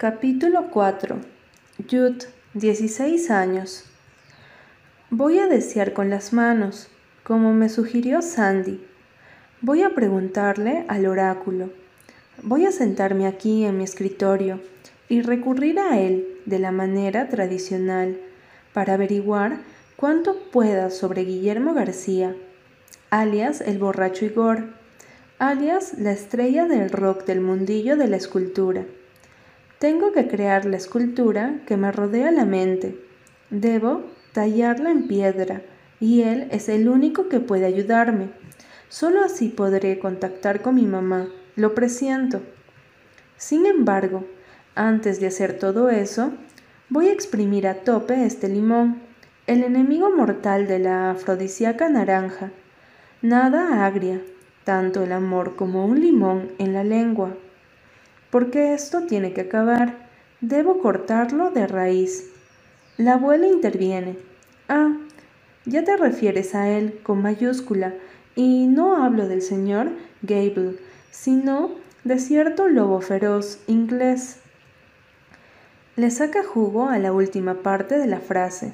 Capítulo 4 Jude, 16 años. Voy a desear con las manos, como me sugirió Sandy. Voy a preguntarle al oráculo. Voy a sentarme aquí en mi escritorio y recurrir a él de la manera tradicional para averiguar cuánto pueda sobre Guillermo García, alias el borracho Igor, alias la estrella del rock del mundillo de la escultura tengo que crear la escultura que me rodea la mente. Debo tallarla en piedra y él es el único que puede ayudarme. Solo así podré contactar con mi mamá, lo presiento. Sin embargo, antes de hacer todo eso, voy a exprimir a tope este limón, el enemigo mortal de la afrodisíaca naranja. Nada agria, tanto el amor como un limón en la lengua porque esto tiene que acabar. Debo cortarlo de raíz. La abuela interviene. Ah, ya te refieres a él con mayúscula, y no hablo del señor Gable, sino de cierto lobo feroz inglés. Le saca jugo a la última parte de la frase.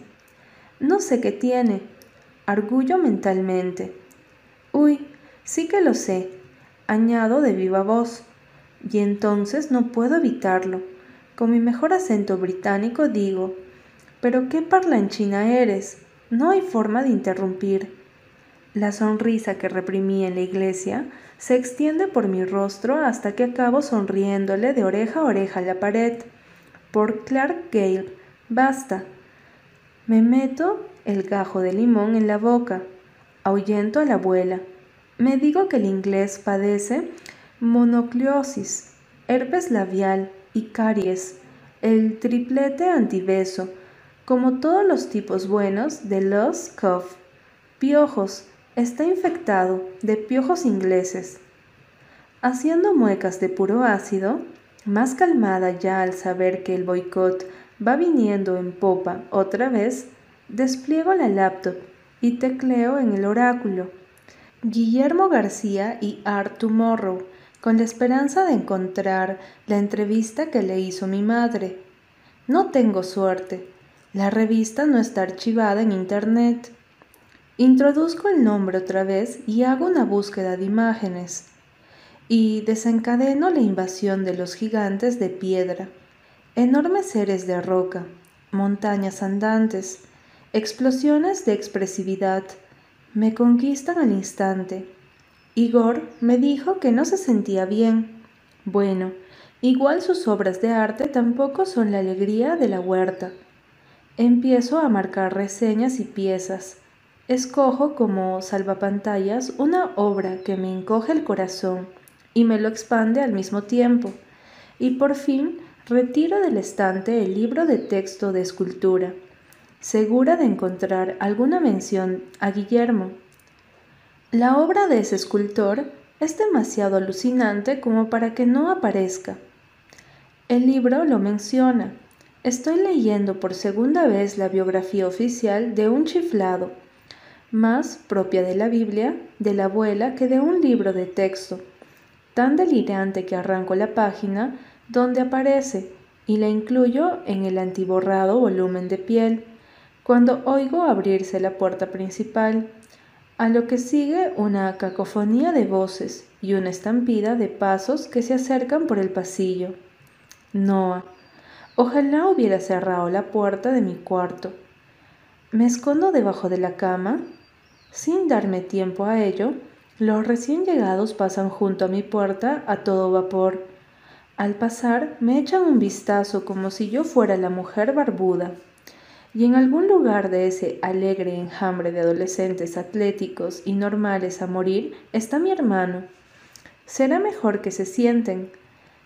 No sé qué tiene. Argullo mentalmente. Uy, sí que lo sé. Añado de viva voz y entonces no puedo evitarlo. Con mi mejor acento británico digo, pero qué parlanchina eres. No hay forma de interrumpir. La sonrisa que reprimí en la iglesia se extiende por mi rostro hasta que acabo sonriéndole de oreja a oreja a la pared. Por Clark Gale, basta. Me meto el gajo de limón en la boca, ahuyento a la abuela. Me digo que el inglés padece monocliosis, herpes labial y caries, el triplete antibeso, como todos los tipos buenos de los cough. Piojos, está infectado de piojos ingleses. Haciendo muecas de puro ácido, más calmada ya al saber que el boicot va viniendo en popa otra vez, despliego la laptop y tecleo en el oráculo. Guillermo García y Art Tomorrow con la esperanza de encontrar la entrevista que le hizo mi madre. No tengo suerte. La revista no está archivada en Internet. Introduzco el nombre otra vez y hago una búsqueda de imágenes. Y desencadeno la invasión de los gigantes de piedra, enormes seres de roca, montañas andantes, explosiones de expresividad, me conquistan al instante Igor me dijo que no se sentía bien. Bueno, igual sus obras de arte tampoco son la alegría de la huerta. Empiezo a marcar reseñas y piezas. Escojo como salvapantallas una obra que me encoge el corazón y me lo expande al mismo tiempo. Y por fin retiro del estante el libro de texto de escultura, segura de encontrar alguna mención a Guillermo la obra de ese escultor es demasiado alucinante como para que no aparezca. El libro lo menciona. Estoy leyendo por segunda vez la biografía oficial de un chiflado, más propia de la Biblia, de la abuela, que de un libro de texto, tan delirante que arranco la página donde aparece y la incluyo en el antiborrado volumen de piel, cuando oigo abrirse la puerta principal a lo que sigue una cacofonía de voces y una estampida de pasos que se acercan por el pasillo. Noah. Ojalá hubiera cerrado la puerta de mi cuarto. Me escondo debajo de la cama. Sin darme tiempo a ello, los recién llegados pasan junto a mi puerta a todo vapor. Al pasar, me echan un vistazo como si yo fuera la mujer barbuda y en algún lugar de ese alegre enjambre de adolescentes atléticos y normales a morir está mi hermano. Será mejor que se sienten.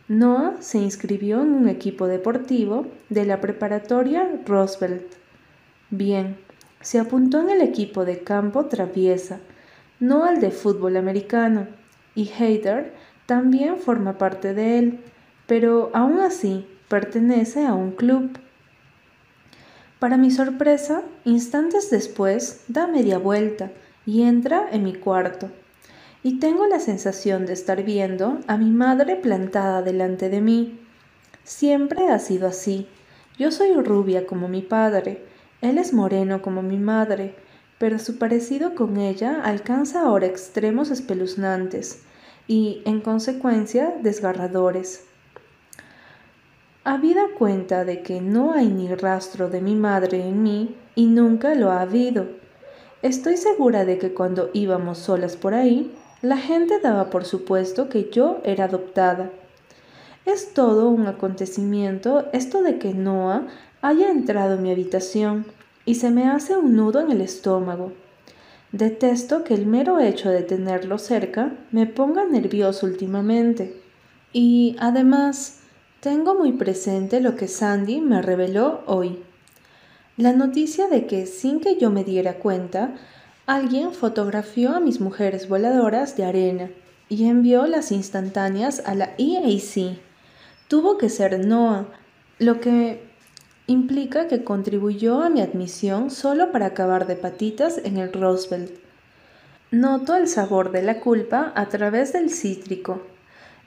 Noah se inscribió en un equipo deportivo de la preparatoria Roosevelt. Bien, se apuntó en el equipo de campo traviesa, no al de fútbol americano, y Hayter también forma parte de él, pero aún así pertenece a un club. Para mi sorpresa, instantes después da media vuelta y entra en mi cuarto. Y tengo la sensación de estar viendo a mi madre plantada delante de mí. Siempre ha sido así. Yo soy rubia como mi padre, él es moreno como mi madre, pero su parecido con ella alcanza ahora extremos espeluznantes y, en consecuencia, desgarradores. Habida cuenta de que no hay ni rastro de mi madre en mí y nunca lo ha habido. Estoy segura de que cuando íbamos solas por ahí, la gente daba por supuesto que yo era adoptada. Es todo un acontecimiento esto de que Noah haya entrado en mi habitación y se me hace un nudo en el estómago. Detesto que el mero hecho de tenerlo cerca me ponga nervioso últimamente. Y además, tengo muy presente lo que Sandy me reveló hoy. La noticia de que, sin que yo me diera cuenta, alguien fotografió a mis mujeres voladoras de arena y envió las instantáneas a la EAC. Tuvo que ser Noah, lo que implica que contribuyó a mi admisión solo para acabar de patitas en el Roosevelt. Noto el sabor de la culpa a través del cítrico.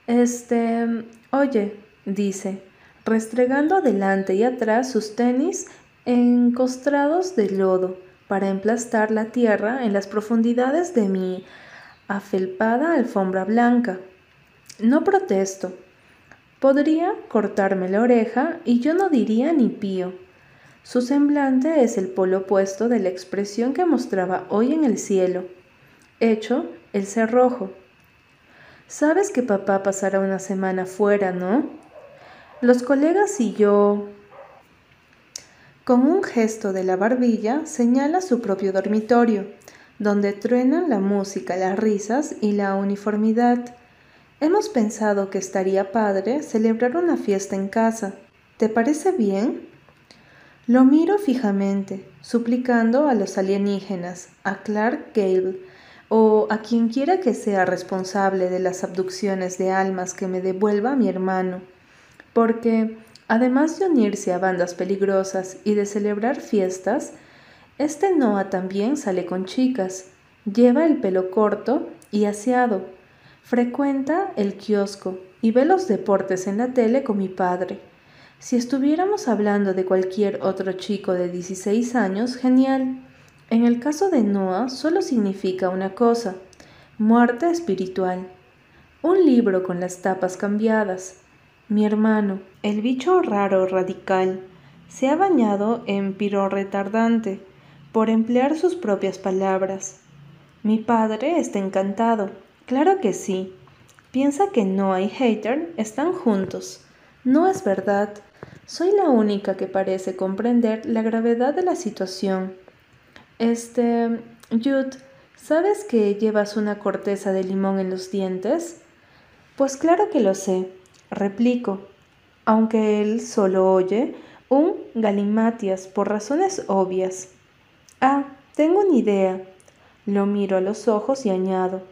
Este, oye, dice, restregando adelante y atrás sus tenis encostrados de lodo para emplastar la tierra en las profundidades de mi afelpada alfombra blanca. No protesto, Podría cortarme la oreja y yo no diría ni pío. Su semblante es el polo opuesto de la expresión que mostraba hoy en el cielo, hecho el cerrojo. Sabes que papá pasará una semana fuera, ¿no? Los colegas y yo... Con un gesto de la barbilla señala su propio dormitorio, donde truenan la música, las risas y la uniformidad. Hemos pensado que estaría padre celebrar una fiesta en casa. ¿Te parece bien? Lo miro fijamente, suplicando a los alienígenas, a Clark Gable, o a quien quiera que sea responsable de las abducciones de almas que me devuelva mi hermano, porque, además de unirse a bandas peligrosas y de celebrar fiestas, este Noah también sale con chicas, lleva el pelo corto y aseado, Frecuenta el kiosco y ve los deportes en la tele con mi padre. Si estuviéramos hablando de cualquier otro chico de 16 años, genial. En el caso de Noah solo significa una cosa, muerte espiritual. Un libro con las tapas cambiadas. Mi hermano, el bicho raro radical, se ha bañado en piro retardante, por emplear sus propias palabras. Mi padre está encantado Claro que sí. Piensa que no hay hater están juntos. No es verdad. Soy la única que parece comprender la gravedad de la situación. Este, Jude, ¿sabes que llevas una corteza de limón en los dientes? Pues claro que lo sé, replico, aunque él solo oye un galimatias por razones obvias. Ah, tengo una idea. Lo miro a los ojos y añado.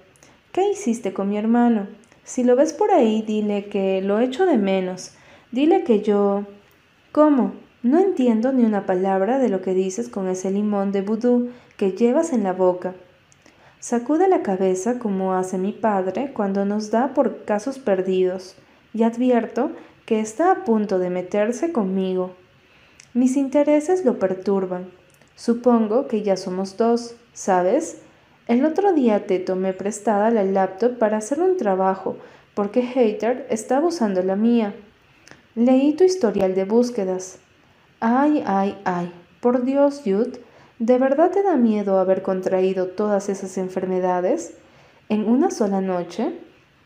¿Qué hiciste con mi hermano? Si lo ves por ahí, dile que lo echo de menos. Dile que yo... ¿Cómo? No entiendo ni una palabra de lo que dices con ese limón de vudú que llevas en la boca. Sacude la cabeza como hace mi padre cuando nos da por casos perdidos, y advierto que está a punto de meterse conmigo. Mis intereses lo perturban. Supongo que ya somos dos, ¿sabes? El otro día te tomé prestada la laptop para hacer un trabajo porque Hater estaba usando la mía. Leí tu historial de búsquedas. Ay, ay, ay. Por Dios, Jude, ¿de verdad te da miedo haber contraído todas esas enfermedades en una sola noche?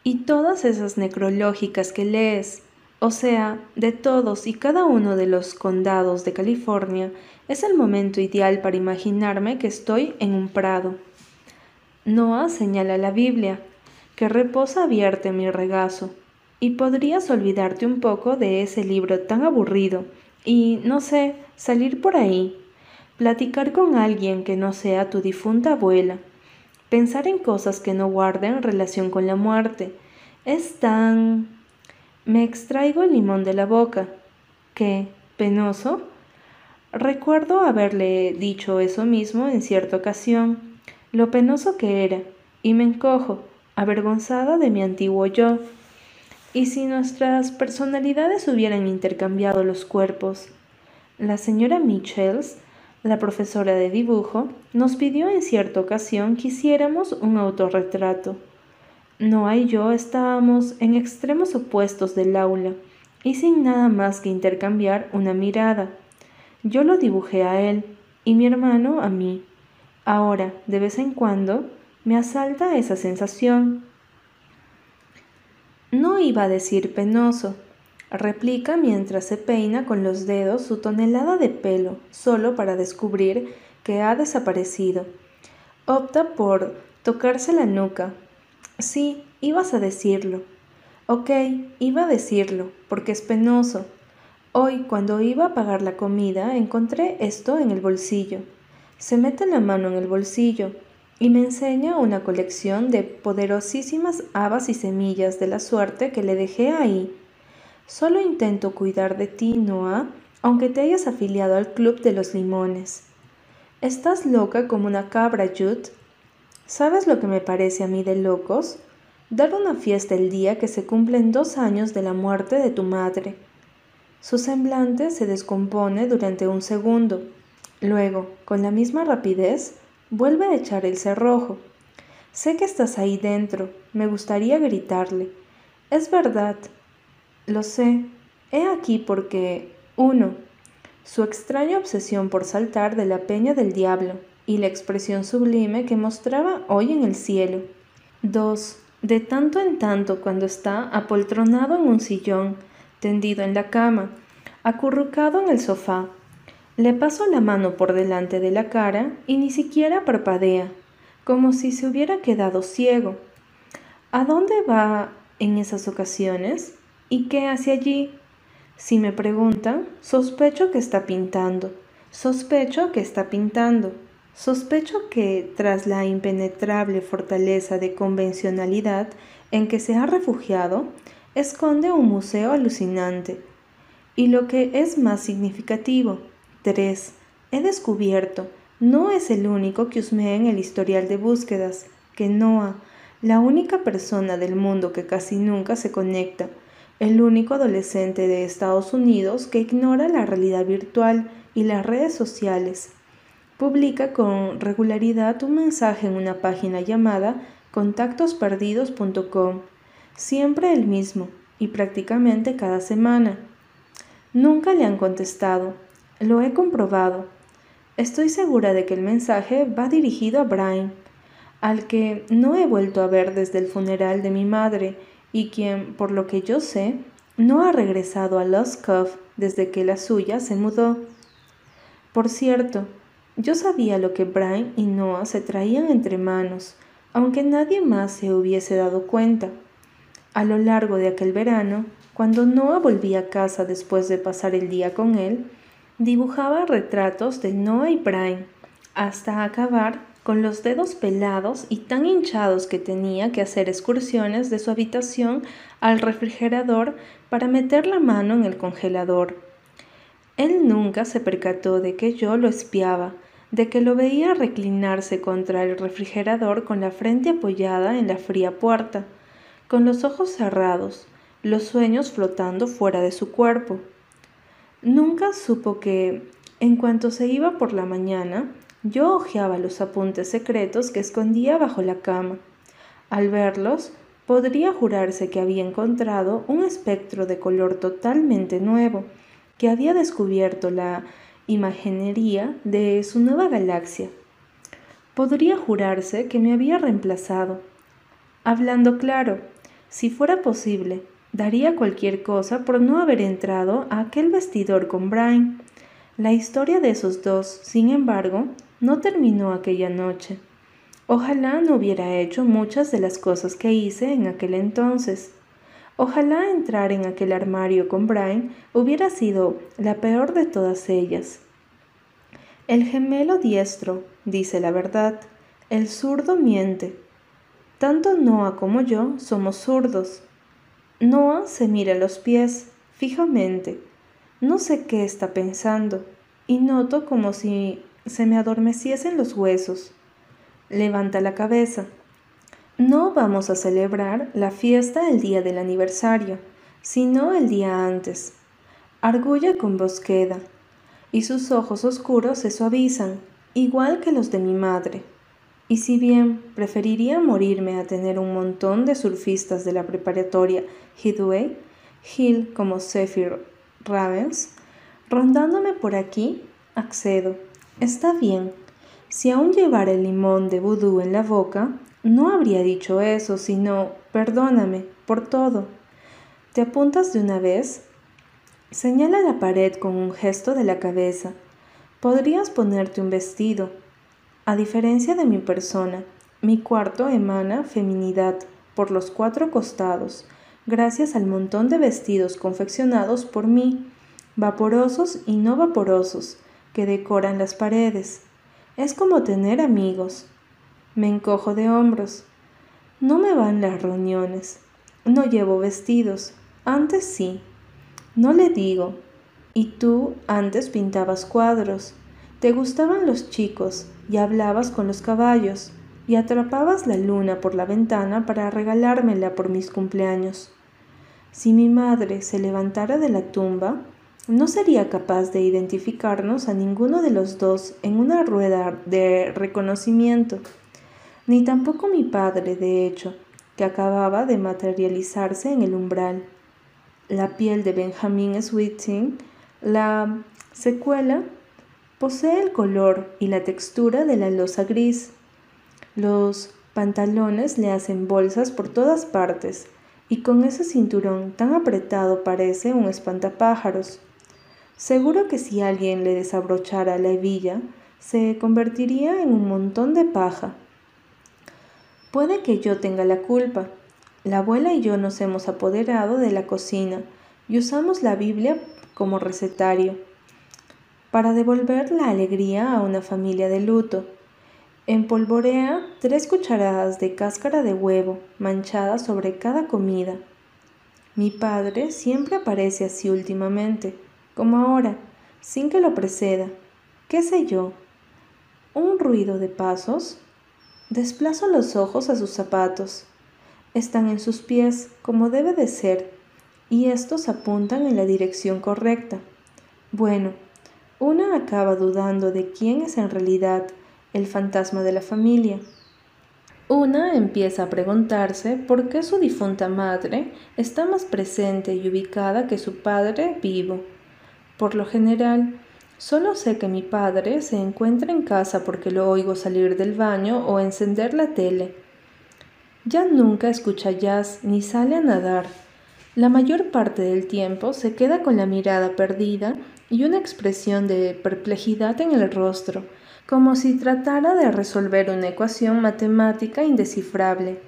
Y todas esas necrológicas que lees, o sea, de todos y cada uno de los condados de California, es el momento ideal para imaginarme que estoy en un prado. Noah señala la Biblia, que reposa abierta en mi regazo, y podrías olvidarte un poco de ese libro tan aburrido y, no sé, salir por ahí, platicar con alguien que no sea tu difunta abuela, pensar en cosas que no guarden relación con la muerte. Es tan... Me extraigo el limón de la boca. ¿Qué? ¿Penoso? Recuerdo haberle dicho eso mismo en cierta ocasión lo penoso que era, y me encojo, avergonzada de mi antiguo yo. ¿Y si nuestras personalidades hubieran intercambiado los cuerpos? La señora Michels, la profesora de dibujo, nos pidió en cierta ocasión que hiciéramos un autorretrato. Noah y yo estábamos en extremos opuestos del aula y sin nada más que intercambiar una mirada. Yo lo dibujé a él y mi hermano a mí. Ahora, de vez en cuando, me asalta esa sensación. No iba a decir penoso, replica mientras se peina con los dedos su tonelada de pelo, solo para descubrir que ha desaparecido. Opta por tocarse la nuca. Sí, ibas a decirlo. Ok, iba a decirlo, porque es penoso. Hoy, cuando iba a pagar la comida, encontré esto en el bolsillo. Se mete la mano en el bolsillo y me enseña una colección de poderosísimas habas y semillas de la suerte que le dejé ahí. Solo intento cuidar de ti, Noah, aunque te hayas afiliado al Club de los Limones. Estás loca como una cabra, Jude. ¿Sabes lo que me parece a mí de locos? dar una fiesta el día que se cumplen dos años de la muerte de tu madre. Su semblante se descompone durante un segundo. Luego, con la misma rapidez, vuelve a echar el cerrojo. Sé que estás ahí dentro. Me gustaría gritarle. Es verdad. Lo sé. He aquí porque, uno, su extraña obsesión por saltar de la peña del diablo y la expresión sublime que mostraba hoy en el cielo. Dos, de tanto en tanto cuando está apoltronado en un sillón, tendido en la cama, acurrucado en el sofá. Le paso la mano por delante de la cara y ni siquiera parpadea, como si se hubiera quedado ciego. ¿A dónde va en esas ocasiones? ¿Y qué hace allí? Si me preguntan, sospecho que está pintando, sospecho que está pintando. Sospecho que, tras la impenetrable fortaleza de convencionalidad en que se ha refugiado, esconde un museo alucinante. Y lo que es más significativo, tres, he descubierto, no es el único que husmea en el historial de búsquedas, que Noah, la única persona del mundo que casi nunca se conecta, el único adolescente de Estados Unidos que ignora la realidad virtual y las redes sociales, publica con regularidad un mensaje en una página llamada contactosperdidos.com, siempre el mismo y prácticamente cada semana. Nunca le han contestado, lo he comprobado. Estoy segura de que el mensaje va dirigido a Brian, al que no he vuelto a ver desde el funeral de mi madre y quien, por lo que yo sé, no ha regresado a Lost Cove desde que la suya se mudó. Por cierto, yo sabía lo que Brian y Noah se traían entre manos, aunque nadie más se hubiese dado cuenta. A lo largo de aquel verano, cuando Noah volvía a casa después de pasar el día con él, dibujaba retratos de Noah y Brian, hasta acabar con los dedos pelados y tan hinchados que tenía que hacer excursiones de su habitación al refrigerador para meter la mano en el congelador. Él nunca se percató de que yo lo espiaba, de que lo veía reclinarse contra el refrigerador con la frente apoyada en la fría puerta, con los ojos cerrados, los sueños flotando fuera de su cuerpo. Nunca supo que, en cuanto se iba por la mañana, yo hojeaba los apuntes secretos que escondía bajo la cama. Al verlos, podría jurarse que había encontrado un espectro de color totalmente nuevo, que había descubierto la imaginería de su nueva galaxia. Podría jurarse que me había reemplazado. Hablando claro, si fuera posible, daría cualquier cosa por no haber entrado a aquel vestidor con Brian. La historia de esos dos, sin embargo, no terminó aquella noche. Ojalá no hubiera hecho muchas de las cosas que hice en aquel entonces. Ojalá entrar en aquel armario con Brian hubiera sido la peor de todas ellas. El gemelo diestro dice la verdad, el zurdo miente. Tanto Noah como yo somos zurdos. Noah se mira los pies fijamente. No sé qué está pensando y noto como si se me adormeciesen los huesos. Levanta la cabeza. No vamos a celebrar la fiesta el día del aniversario, sino el día antes. Argulla con voz queda, y sus ojos oscuros se suavizan, igual que los de mi madre. Y si bien preferiría morirme a tener un montón de surfistas de la preparatoria Hidway, Hill como Zephyr Ravens, rondándome por aquí, accedo. Está bien. Si aún llevara el limón de vudú en la boca, no habría dicho eso, sino perdóname por todo. ¿Te apuntas de una vez? Señala la pared con un gesto de la cabeza. Podrías ponerte un vestido. A diferencia de mi persona, mi cuarto emana feminidad por los cuatro costados, gracias al montón de vestidos confeccionados por mí, vaporosos y no vaporosos, que decoran las paredes. Es como tener amigos. Me encojo de hombros. No me van las reuniones. No llevo vestidos. Antes sí. No le digo. Y tú antes pintabas cuadros. Te gustaban los chicos y hablabas con los caballos y atrapabas la luna por la ventana para regalármela por mis cumpleaños. Si mi madre se levantara de la tumba, no sería capaz de identificarnos a ninguno de los dos en una rueda de reconocimiento, ni tampoco mi padre, de hecho, que acababa de materializarse en el umbral. La piel de Benjamin Sweeting, la secuela, posee el color y la textura de la losa gris. Los pantalones le hacen bolsas por todas partes y con ese cinturón tan apretado parece un espantapájaros. Seguro que si alguien le desabrochara la hebilla, se convertiría en un montón de paja. Puede que yo tenga la culpa. La abuela y yo nos hemos apoderado de la cocina y usamos la Biblia como recetario para devolver la alegría a una familia de luto. Empolvorea tres cucharadas de cáscara de huevo manchada sobre cada comida. Mi padre siempre aparece así últimamente, como ahora, sin que lo preceda. ¿Qué sé yo? ¿Un ruido de pasos? Desplazo los ojos a sus zapatos. Están en sus pies, como debe de ser, y estos apuntan en la dirección correcta. Bueno, una acaba dudando de quién es en realidad el fantasma de la familia. Una empieza a preguntarse por qué su difunta madre está más presente y ubicada que su padre vivo. Por lo general, solo sé que mi padre se encuentra en casa porque lo oigo salir del baño o encender la tele. Ya nunca escucha jazz ni sale a nadar. La mayor parte del tiempo se queda con la mirada perdida y una expresión de perplejidad en el rostro, como si tratara de resolver una ecuación matemática indescifrable,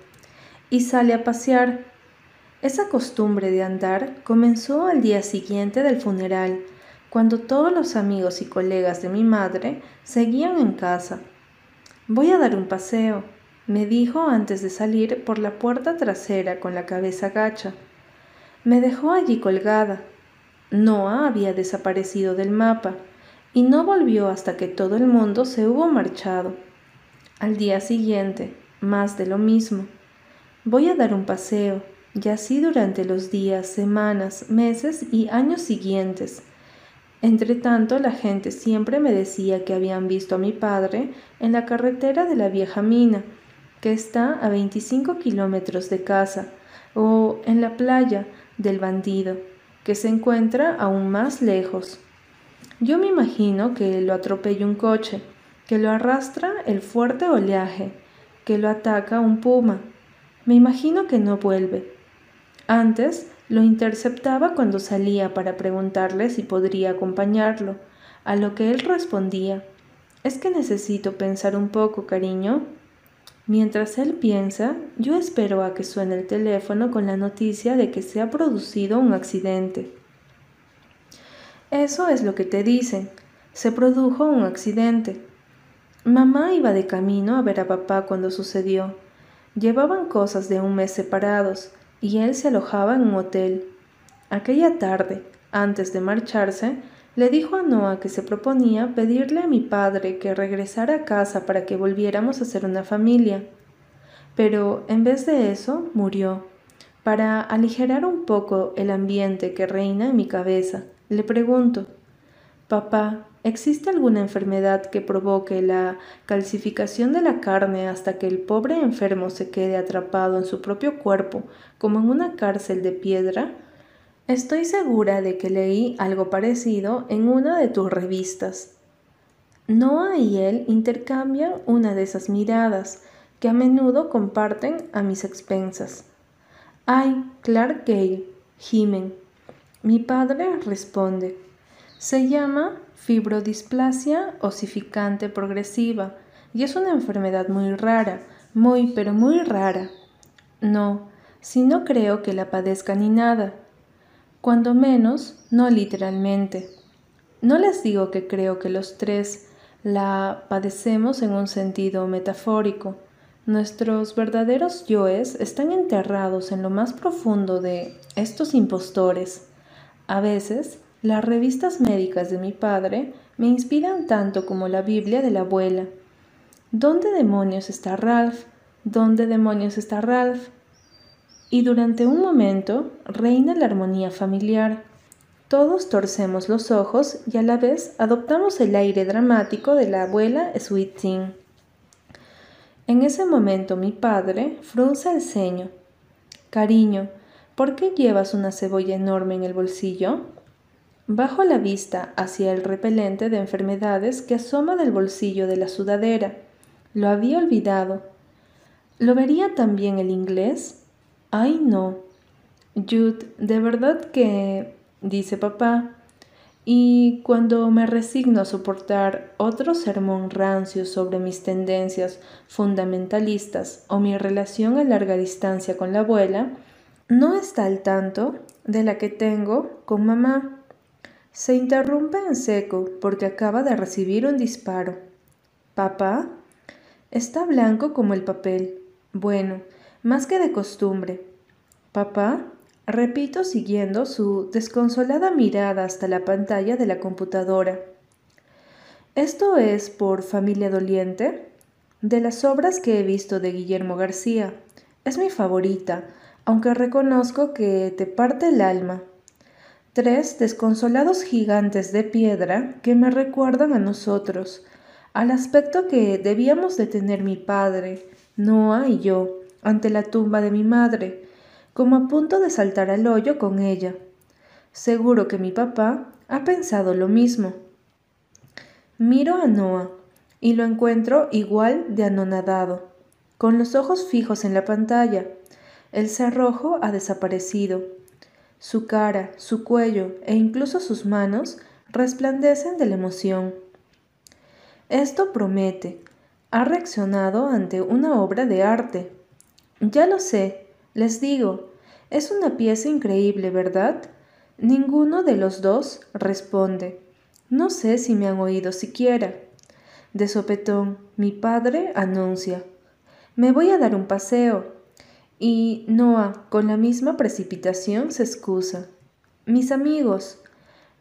y sale a pasear. Esa costumbre de andar comenzó al día siguiente del funeral, cuando todos los amigos y colegas de mi madre seguían en casa. Voy a dar un paseo, me dijo antes de salir por la puerta trasera con la cabeza gacha. Me dejó allí colgada. Noah había desaparecido del mapa y no volvió hasta que todo el mundo se hubo marchado. Al día siguiente, más de lo mismo. Voy a dar un paseo, y así durante los días, semanas, meses y años siguientes. Entre tanto, la gente siempre me decía que habían visto a mi padre en la carretera de la vieja mina, que está a 25 kilómetros de casa, o en la playa del bandido, que se encuentra aún más lejos. Yo me imagino que lo atropella un coche, que lo arrastra el fuerte oleaje, que lo ataca un puma. Me imagino que no vuelve. Antes lo interceptaba cuando salía para preguntarle si podría acompañarlo, a lo que él respondía, es que necesito pensar un poco, cariño. Mientras él piensa, yo espero a que suene el teléfono con la noticia de que se ha producido un accidente. Eso es lo que te dicen. Se produjo un accidente. Mamá iba de camino a ver a papá cuando sucedió. Llevaban cosas de un mes separados y él se alojaba en un hotel. Aquella tarde, antes de marcharse, le dijo a Noah que se proponía pedirle a mi padre que regresara a casa para que volviéramos a ser una familia. pero en vez de eso murió. Para aligerar un poco el ambiente que reina en mi cabeza, le pregunto, Papá, ¿existe alguna enfermedad que provoque la calcificación de la carne hasta que el pobre enfermo se quede atrapado en su propio cuerpo como en una cárcel de piedra? Estoy segura de que leí algo parecido en una de tus revistas. Noah y él intercambian una de esas miradas que a menudo comparten a mis expensas. Ay, Clark Gale, gimen. Mi padre responde. Se llama fibrodisplasia osificante progresiva y es una enfermedad muy rara, muy pero muy rara. No, si no creo que la padezca ni nada. Cuando menos, no literalmente. No les digo que creo que los tres la padecemos en un sentido metafórico. Nuestros verdaderos yoes están enterrados en lo más profundo de estos impostores. A veces, las revistas médicas de mi padre me inspiran tanto como la Biblia de la abuela. ¿Dónde demonios está Ralph? ¿Dónde demonios está Ralph? Y durante un momento reina la armonía familiar. Todos torcemos los ojos y a la vez adoptamos el aire dramático de la abuela Sweet En ese momento mi padre frunce el ceño. Cariño, ¿por qué llevas una cebolla enorme en el bolsillo? Bajo la vista hacia el repelente de enfermedades que asoma del bolsillo de la sudadera. Lo había olvidado. ¿Lo vería también el inglés? Ay, no. Jude, de verdad que... dice papá. Y cuando me resigno a soportar otro sermón rancio sobre mis tendencias fundamentalistas o mi relación a larga distancia con la abuela, no está al tanto de la que tengo con mamá. Se interrumpe en seco porque acaba de recibir un disparo. ¿Papá? Está blanco como el papel. Bueno, más que de costumbre. ¿Papá? Repito siguiendo su desconsolada mirada hasta la pantalla de la computadora. ¿Esto es por Familia Doliente? De las obras que he visto de Guillermo García. Es mi favorita, aunque reconozco que te parte el alma tres desconsolados gigantes de piedra que me recuerdan a nosotros, al aspecto que debíamos de tener mi padre, Noah y yo, ante la tumba de mi madre, como a punto de saltar al hoyo con ella. Seguro que mi papá ha pensado lo mismo. Miro a Noah y lo encuentro igual de anonadado, con los ojos fijos en la pantalla. El cerrojo ha desaparecido su cara, su cuello e incluso sus manos resplandecen de la emoción. Esto promete. Ha reaccionado ante una obra de arte. Ya lo sé, les digo, es una pieza increíble, ¿verdad? Ninguno de los dos responde. No sé si me han oído siquiera. De sopetón, mi padre anuncia. Me voy a dar un paseo. Y Noah, con la misma precipitación, se excusa. Mis amigos,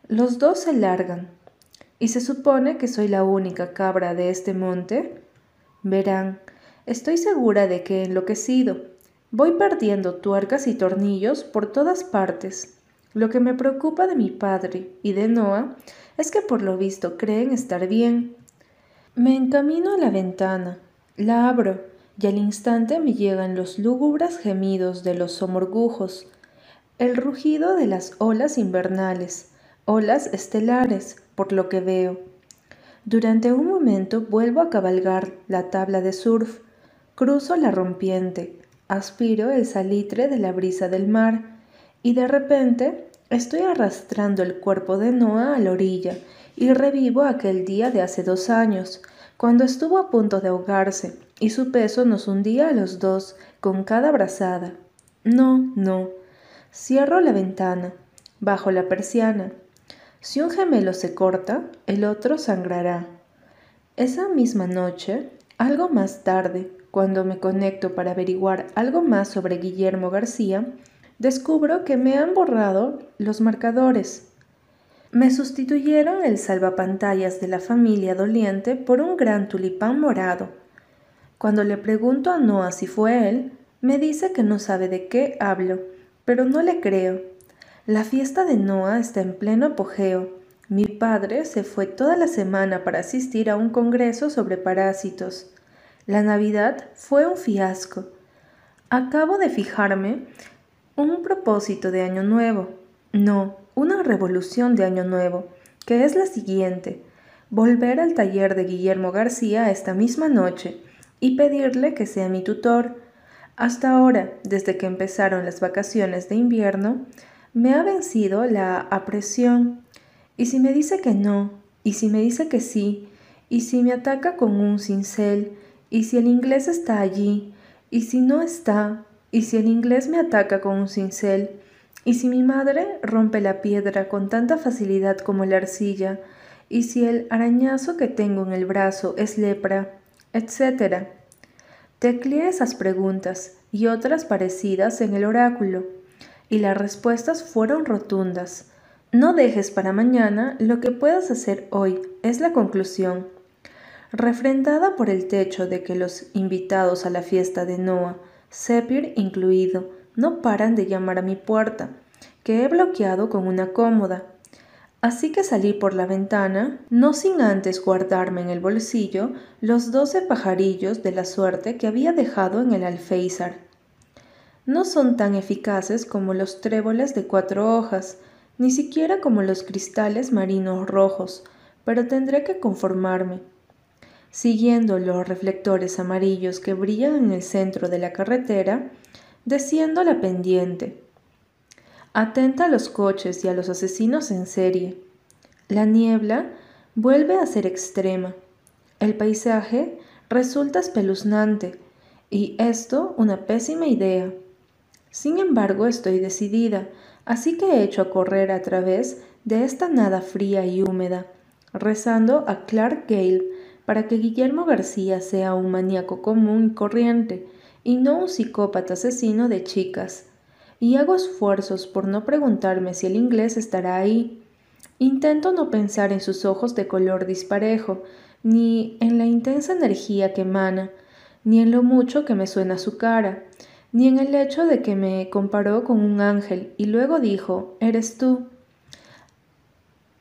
los dos se largan. ¿Y se supone que soy la única cabra de este monte? Verán, estoy segura de que he enloquecido. Voy perdiendo tuercas y tornillos por todas partes. Lo que me preocupa de mi padre y de Noah es que por lo visto creen estar bien. Me encamino a la ventana, la abro y al instante me llegan los lúgubres gemidos de los somorgujos, el rugido de las olas invernales, olas estelares, por lo que veo. Durante un momento vuelvo a cabalgar la tabla de surf, cruzo la rompiente, aspiro el salitre de la brisa del mar, y de repente estoy arrastrando el cuerpo de Noah a la orilla y revivo aquel día de hace dos años, cuando estuvo a punto de ahogarse y su peso nos hundía a los dos con cada brazada. No, no. Cierro la ventana, bajo la persiana. Si un gemelo se corta, el otro sangrará. Esa misma noche, algo más tarde, cuando me conecto para averiguar algo más sobre Guillermo García, descubro que me han borrado los marcadores. Me sustituyeron el salvapantallas de la familia doliente por un gran tulipán morado. Cuando le pregunto a Noah si fue él, me dice que no sabe de qué hablo, pero no le creo. La fiesta de Noah está en pleno apogeo. Mi padre se fue toda la semana para asistir a un congreso sobre parásitos. La Navidad fue un fiasco. Acabo de fijarme un propósito de Año Nuevo. No, una revolución de Año Nuevo, que es la siguiente. Volver al taller de Guillermo García esta misma noche y pedirle que sea mi tutor. Hasta ahora, desde que empezaron las vacaciones de invierno, me ha vencido la apresión. Y si me dice que no, y si me dice que sí, y si me ataca con un cincel, y si el inglés está allí, y si no está, y si el inglés me ataca con un cincel, y si mi madre rompe la piedra con tanta facilidad como la arcilla, y si el arañazo que tengo en el brazo es lepra, etc. Tecleé esas preguntas y otras parecidas en el oráculo, y las respuestas fueron rotundas. No dejes para mañana lo que puedas hacer hoy, es la conclusión. Refrendada por el techo de que los invitados a la fiesta de Noah, Sepir incluido, no paran de llamar a mi puerta, que he bloqueado con una cómoda, Así que salí por la ventana, no sin antes guardarme en el bolsillo los doce pajarillos de la suerte que había dejado en el alféizar. No son tan eficaces como los tréboles de cuatro hojas, ni siquiera como los cristales marinos rojos, pero tendré que conformarme. Siguiendo los reflectores amarillos que brillan en el centro de la carretera, desciendo la pendiente. Atenta a los coches y a los asesinos en serie. La niebla vuelve a ser extrema. El paisaje resulta espeluznante y esto una pésima idea. Sin embargo, estoy decidida, así que he hecho a correr a través de esta nada fría y húmeda, rezando a Clark Gale para que Guillermo García sea un maníaco común y corriente, y no un psicópata asesino de chicas y hago esfuerzos por no preguntarme si el inglés estará ahí. Intento no pensar en sus ojos de color disparejo, ni en la intensa energía que emana, ni en lo mucho que me suena su cara, ni en el hecho de que me comparó con un ángel y luego dijo, eres tú.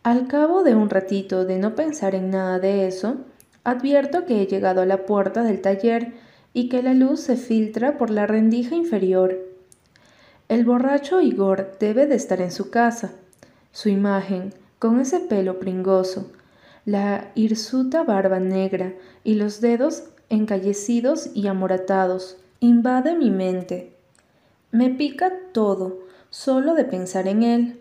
Al cabo de un ratito de no pensar en nada de eso, advierto que he llegado a la puerta del taller y que la luz se filtra por la rendija inferior. El borracho Igor debe de estar en su casa. Su imagen, con ese pelo pringoso, la hirsuta barba negra y los dedos encallecidos y amoratados, invade mi mente. Me pica todo, solo de pensar en él.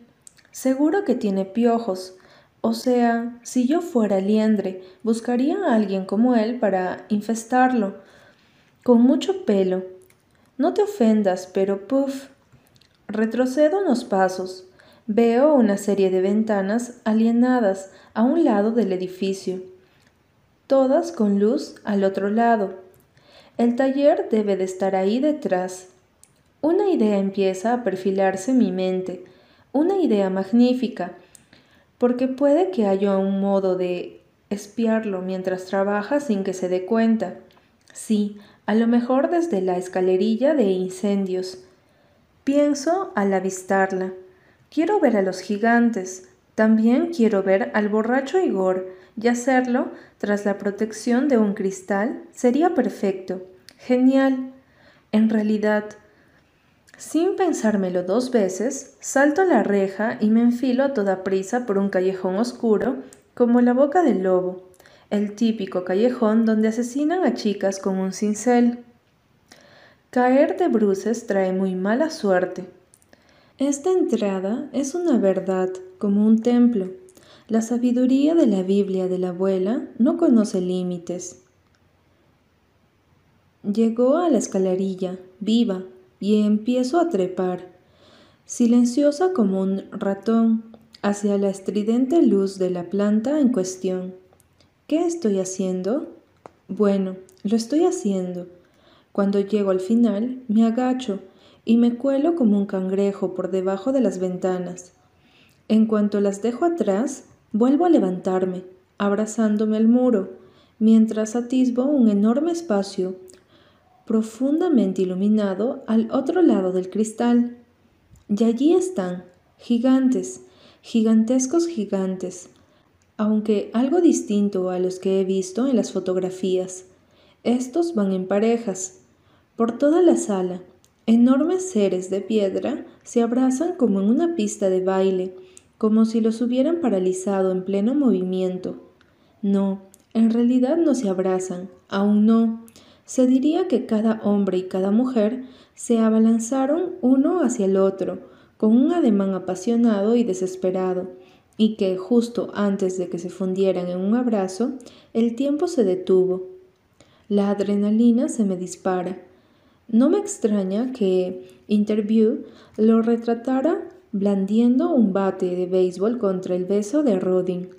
Seguro que tiene piojos, o sea, si yo fuera liendre, buscaría a alguien como él para infestarlo, con mucho pelo. No te ofendas, pero puff, Retrocedo unos pasos. Veo una serie de ventanas alienadas a un lado del edificio, todas con luz al otro lado. El taller debe de estar ahí detrás. Una idea empieza a perfilarse en mi mente, una idea magnífica, porque puede que haya un modo de espiarlo mientras trabaja sin que se dé cuenta. Sí, a lo mejor desde la escalerilla de incendios, Pienso al avistarla. Quiero ver a los gigantes. También quiero ver al borracho Igor, y hacerlo tras la protección de un cristal sería perfecto. Genial. En realidad, sin pensármelo dos veces, salto la reja y me enfilo a toda prisa por un callejón oscuro, como la boca del lobo, el típico callejón donde asesinan a chicas con un cincel. Caer de bruces trae muy mala suerte. Esta entrada es una verdad, como un templo. La sabiduría de la Biblia de la abuela no conoce límites. Llegó a la escalerilla, viva, y empiezo a trepar, silenciosa como un ratón, hacia la estridente luz de la planta en cuestión. ¿Qué estoy haciendo? Bueno, lo estoy haciendo cuando llego al final, me agacho y me cuelo como un cangrejo por debajo de las ventanas. En cuanto las dejo atrás, vuelvo a levantarme, abrazándome al muro, mientras atisbo un enorme espacio profundamente iluminado al otro lado del cristal. Y allí están, gigantes, gigantescos gigantes, aunque algo distinto a los que he visto en las fotografías. Estos van en parejas. Por toda la sala, enormes seres de piedra se abrazan como en una pista de baile, como si los hubieran paralizado en pleno movimiento. No, en realidad no se abrazan, aún no. Se diría que cada hombre y cada mujer se abalanzaron uno hacia el otro, con un ademán apasionado y desesperado, y que justo antes de que se fundieran en un abrazo, el tiempo se detuvo. La adrenalina se me dispara. No me extraña que Interview lo retratara blandiendo un bate de béisbol contra el beso de Rodin.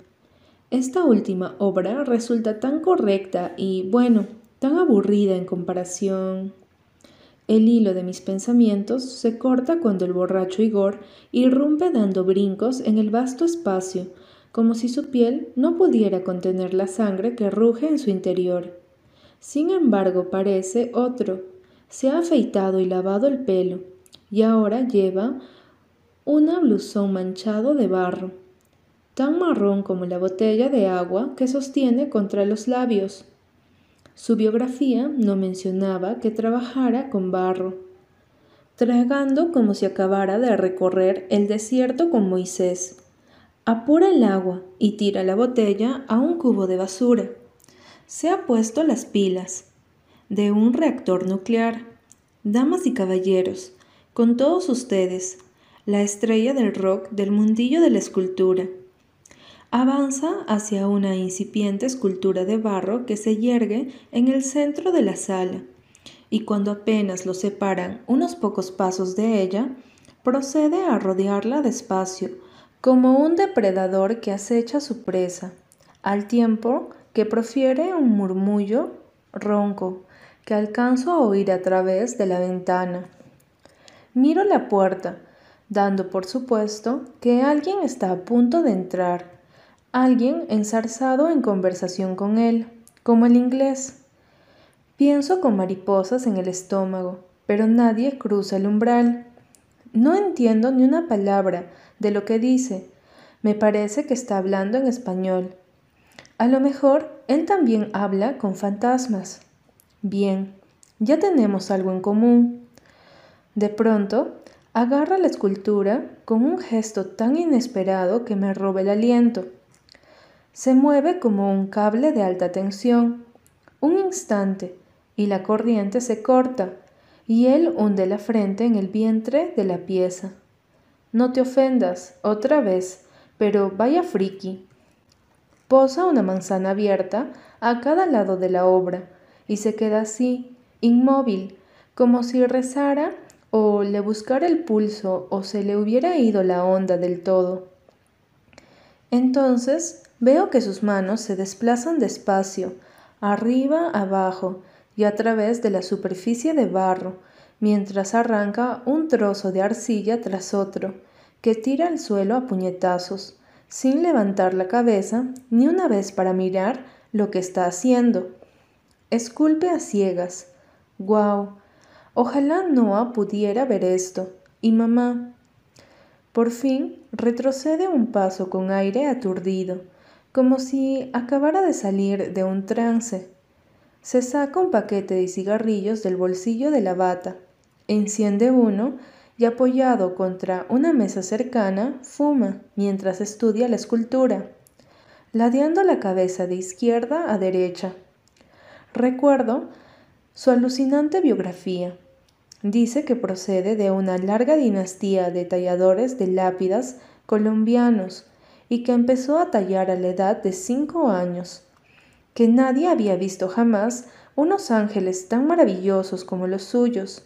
Esta última obra resulta tan correcta y, bueno, tan aburrida en comparación. El hilo de mis pensamientos se corta cuando el borracho Igor irrumpe dando brincos en el vasto espacio, como si su piel no pudiera contener la sangre que ruge en su interior. Sin embargo, parece otro. Se ha afeitado y lavado el pelo, y ahora lleva una blusón manchado de barro, tan marrón como la botella de agua que sostiene contra los labios. Su biografía no mencionaba que trabajara con barro, tragando como si acabara de recorrer el desierto con Moisés. Apura el agua y tira la botella a un cubo de basura. Se ha puesto las pilas de un reactor nuclear. Damas y caballeros, con todos ustedes, la estrella del rock del mundillo de la escultura. Avanza hacia una incipiente escultura de barro que se yergue en el centro de la sala, y cuando apenas lo separan unos pocos pasos de ella, procede a rodearla despacio, como un depredador que acecha su presa, al tiempo que profiere un murmullo ronco que alcanzo a oír a través de la ventana. Miro la puerta, dando por supuesto que alguien está a punto de entrar alguien ensarzado en conversación con él, como el inglés. Pienso con mariposas en el estómago, pero nadie cruza el umbral. No entiendo ni una palabra de lo que dice. Me parece que está hablando en español. A lo mejor él también habla con fantasmas. Bien, ya tenemos algo en común. De pronto, agarra la escultura con un gesto tan inesperado que me roba el aliento. Se mueve como un cable de alta tensión. Un instante y la corriente se corta y él hunde la frente en el vientre de la pieza. No te ofendas, otra vez, pero vaya friki. Posa una manzana abierta a cada lado de la obra y se queda así, inmóvil, como si rezara o le buscara el pulso o se le hubiera ido la onda del todo. Entonces Veo que sus manos se desplazan despacio, arriba, abajo y a través de la superficie de barro, mientras arranca un trozo de arcilla tras otro, que tira al suelo a puñetazos, sin levantar la cabeza ni una vez para mirar lo que está haciendo. Esculpe a ciegas. ¡Guau! Ojalá Noah pudiera ver esto. Y mamá. Por fin retrocede un paso con aire aturdido como si acabara de salir de un trance. Se saca un paquete de cigarrillos del bolsillo de la bata, enciende uno y apoyado contra una mesa cercana, fuma mientras estudia la escultura, ladeando la cabeza de izquierda a derecha. Recuerdo su alucinante biografía. Dice que procede de una larga dinastía de talladores de lápidas colombianos y que empezó a tallar a la edad de cinco años, que nadie había visto jamás unos ángeles tan maravillosos como los suyos,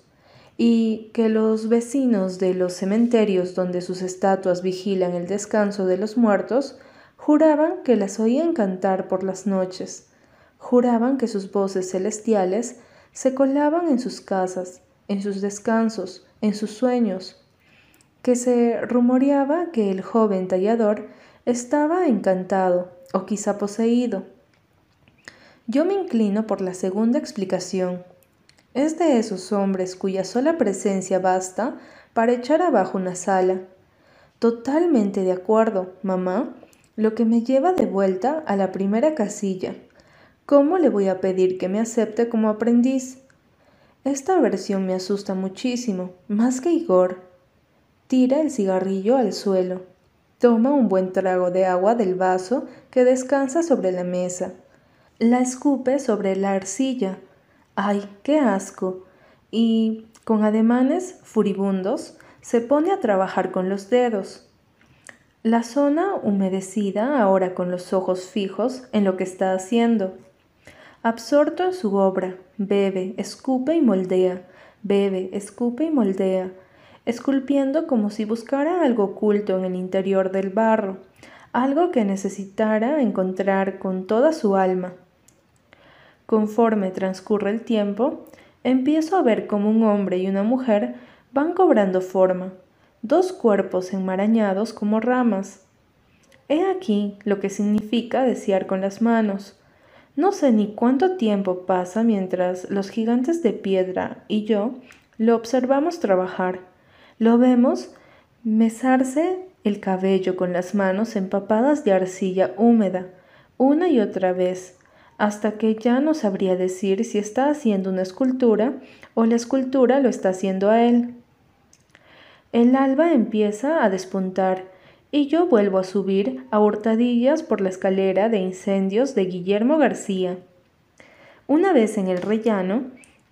y que los vecinos de los cementerios donde sus estatuas vigilan el descanso de los muertos juraban que las oían cantar por las noches, juraban que sus voces celestiales se colaban en sus casas, en sus descansos, en sus sueños, que se rumoreaba que el joven tallador estaba encantado o quizá poseído. Yo me inclino por la segunda explicación. Es de esos hombres cuya sola presencia basta para echar abajo una sala. Totalmente de acuerdo, mamá, lo que me lleva de vuelta a la primera casilla. ¿Cómo le voy a pedir que me acepte como aprendiz? Esta versión me asusta muchísimo, más que Igor. Tira el cigarrillo al suelo. Toma un buen trago de agua del vaso que descansa sobre la mesa. La escupe sobre la arcilla. ¡Ay, qué asco! Y, con ademanes furibundos, se pone a trabajar con los dedos. La zona humedecida ahora con los ojos fijos en lo que está haciendo. Absorto en su obra, bebe, escupe y moldea, bebe, escupe y moldea, esculpiendo como si buscara algo oculto en el interior del barro, algo que necesitara encontrar con toda su alma. Conforme transcurre el tiempo, empiezo a ver como un hombre y una mujer van cobrando forma, dos cuerpos enmarañados como ramas. He aquí lo que significa desear con las manos. No sé ni cuánto tiempo pasa mientras los gigantes de piedra y yo lo observamos trabajar. Lo vemos mesarse el cabello con las manos empapadas de arcilla húmeda, una y otra vez, hasta que ya no sabría decir si está haciendo una escultura o la escultura lo está haciendo a él. El alba empieza a despuntar y yo vuelvo a subir a hurtadillas por la escalera de incendios de Guillermo García. Una vez en el rellano,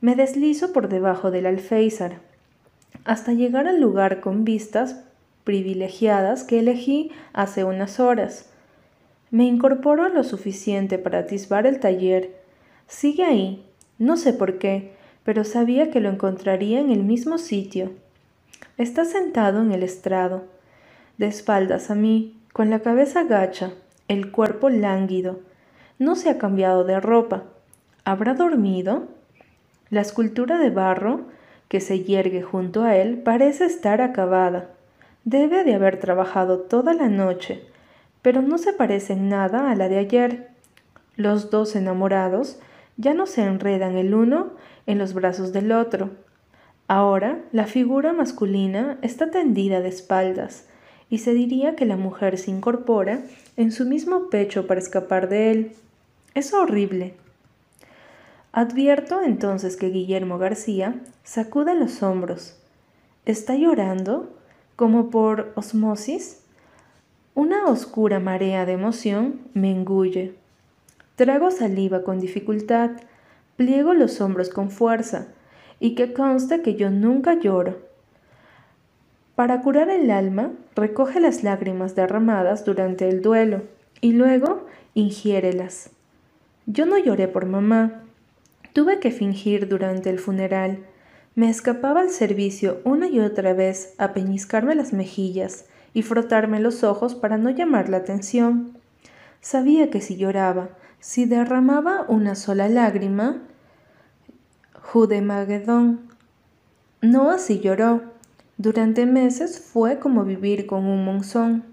me deslizo por debajo del alféizar hasta llegar al lugar con vistas privilegiadas que elegí hace unas horas. Me incorporo lo suficiente para atisbar el taller. Sigue ahí, no sé por qué, pero sabía que lo encontraría en el mismo sitio. Está sentado en el estrado, de espaldas a mí, con la cabeza gacha, el cuerpo lánguido. No se ha cambiado de ropa. ¿Habrá dormido? La escultura de barro que se yergue junto a él parece estar acabada. Debe de haber trabajado toda la noche, pero no se parece nada a la de ayer. Los dos enamorados ya no se enredan el uno en los brazos del otro. Ahora la figura masculina está tendida de espaldas, y se diría que la mujer se incorpora en su mismo pecho para escapar de él. Es horrible. Advierto entonces que Guillermo García sacude los hombros. ¿Está llorando? ¿Como por osmosis? Una oscura marea de emoción me engulle. Trago saliva con dificultad, pliego los hombros con fuerza, y que conste que yo nunca lloro. Para curar el alma, recoge las lágrimas derramadas durante el duelo y luego ingiérelas. Yo no lloré por mamá, Tuve que fingir durante el funeral. Me escapaba al servicio una y otra vez a peñiscarme las mejillas y frotarme los ojos para no llamar la atención. Sabía que si lloraba, si derramaba una sola lágrima, Judemagedón. No así lloró. Durante meses fue como vivir con un monzón.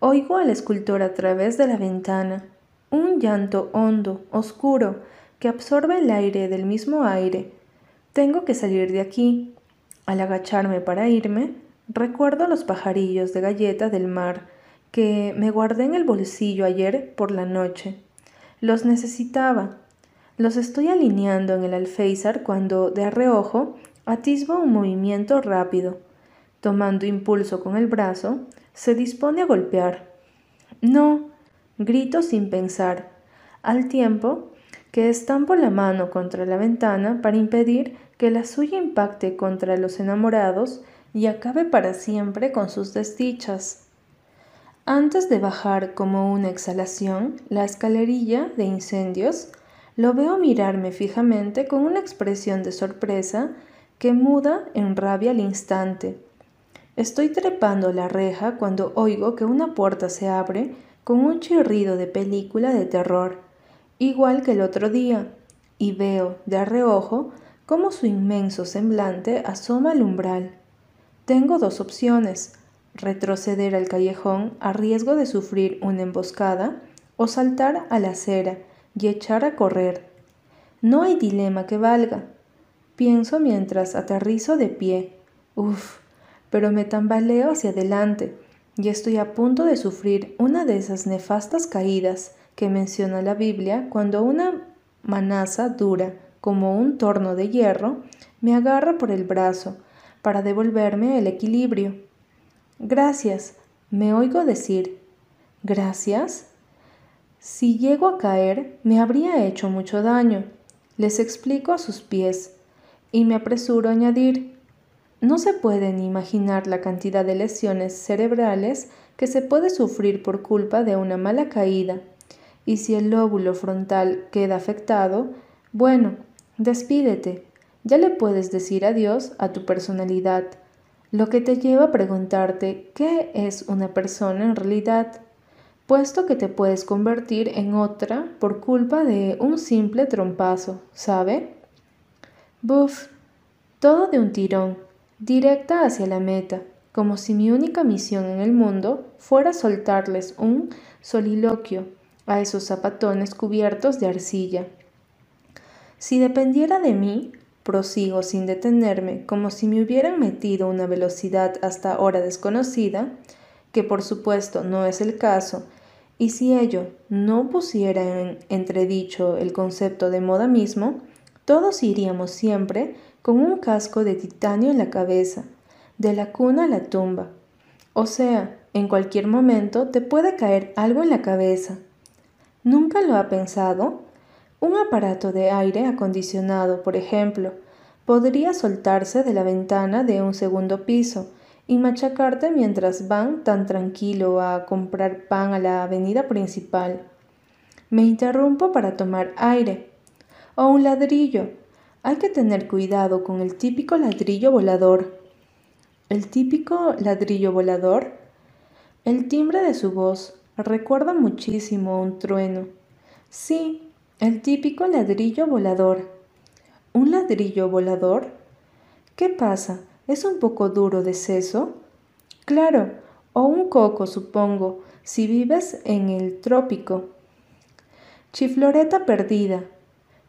Oigo al escultor a través de la ventana, un llanto hondo, oscuro, que absorbe el aire del mismo aire. Tengo que salir de aquí. Al agacharme para irme, recuerdo los pajarillos de galleta del mar que me guardé en el bolsillo ayer por la noche. Los necesitaba. Los estoy alineando en el alféizar cuando, de reojo, atisbo un movimiento rápido. Tomando impulso con el brazo, se dispone a golpear. No, grito sin pensar. Al tiempo, que estampo la mano contra la ventana para impedir que la suya impacte contra los enamorados y acabe para siempre con sus desdichas. Antes de bajar como una exhalación la escalerilla de incendios, lo veo mirarme fijamente con una expresión de sorpresa que muda en rabia al instante. Estoy trepando la reja cuando oigo que una puerta se abre con un chirrido de película de terror igual que el otro día, y veo de reojo cómo su inmenso semblante asoma al umbral. Tengo dos opciones, retroceder al callejón a riesgo de sufrir una emboscada o saltar a la acera y echar a correr. No hay dilema que valga. Pienso mientras aterrizo de pie. Uf, pero me tambaleo hacia adelante y estoy a punto de sufrir una de esas nefastas caídas que menciona la Biblia cuando una manaza dura como un torno de hierro me agarra por el brazo para devolverme el equilibrio. Gracias, me oigo decir. Gracias. Si llego a caer, me habría hecho mucho daño. Les explico a sus pies y me apresuro a añadir, no se pueden imaginar la cantidad de lesiones cerebrales que se puede sufrir por culpa de una mala caída. Y si el lóbulo frontal queda afectado, bueno, despídete. Ya le puedes decir adiós a tu personalidad, lo que te lleva a preguntarte qué es una persona en realidad, puesto que te puedes convertir en otra por culpa de un simple trompazo, ¿sabe? Buf, todo de un tirón directa hacia la meta, como si mi única misión en el mundo fuera soltarles un soliloquio a esos zapatones cubiertos de arcilla. Si dependiera de mí, prosigo sin detenerme, como si me hubieran metido una velocidad hasta hora desconocida, que por supuesto no es el caso, y si ello no pusiera en entredicho el concepto de moda mismo, todos iríamos siempre con un casco de titanio en la cabeza, de la cuna a la tumba. O sea, en cualquier momento te puede caer algo en la cabeza. ¿Nunca lo ha pensado? Un aparato de aire acondicionado, por ejemplo, podría soltarse de la ventana de un segundo piso y machacarte mientras van tan tranquilo a comprar pan a la avenida principal. Me interrumpo para tomar aire. O un ladrillo, hay que tener cuidado con el típico ladrillo volador. El típico ladrillo volador. El timbre de su voz recuerda muchísimo un trueno. Sí, el típico ladrillo volador. ¿Un ladrillo volador? ¿Qué pasa? ¿Es un poco duro de seso? Claro, o un coco, supongo, si vives en el trópico. Chifloreta perdida,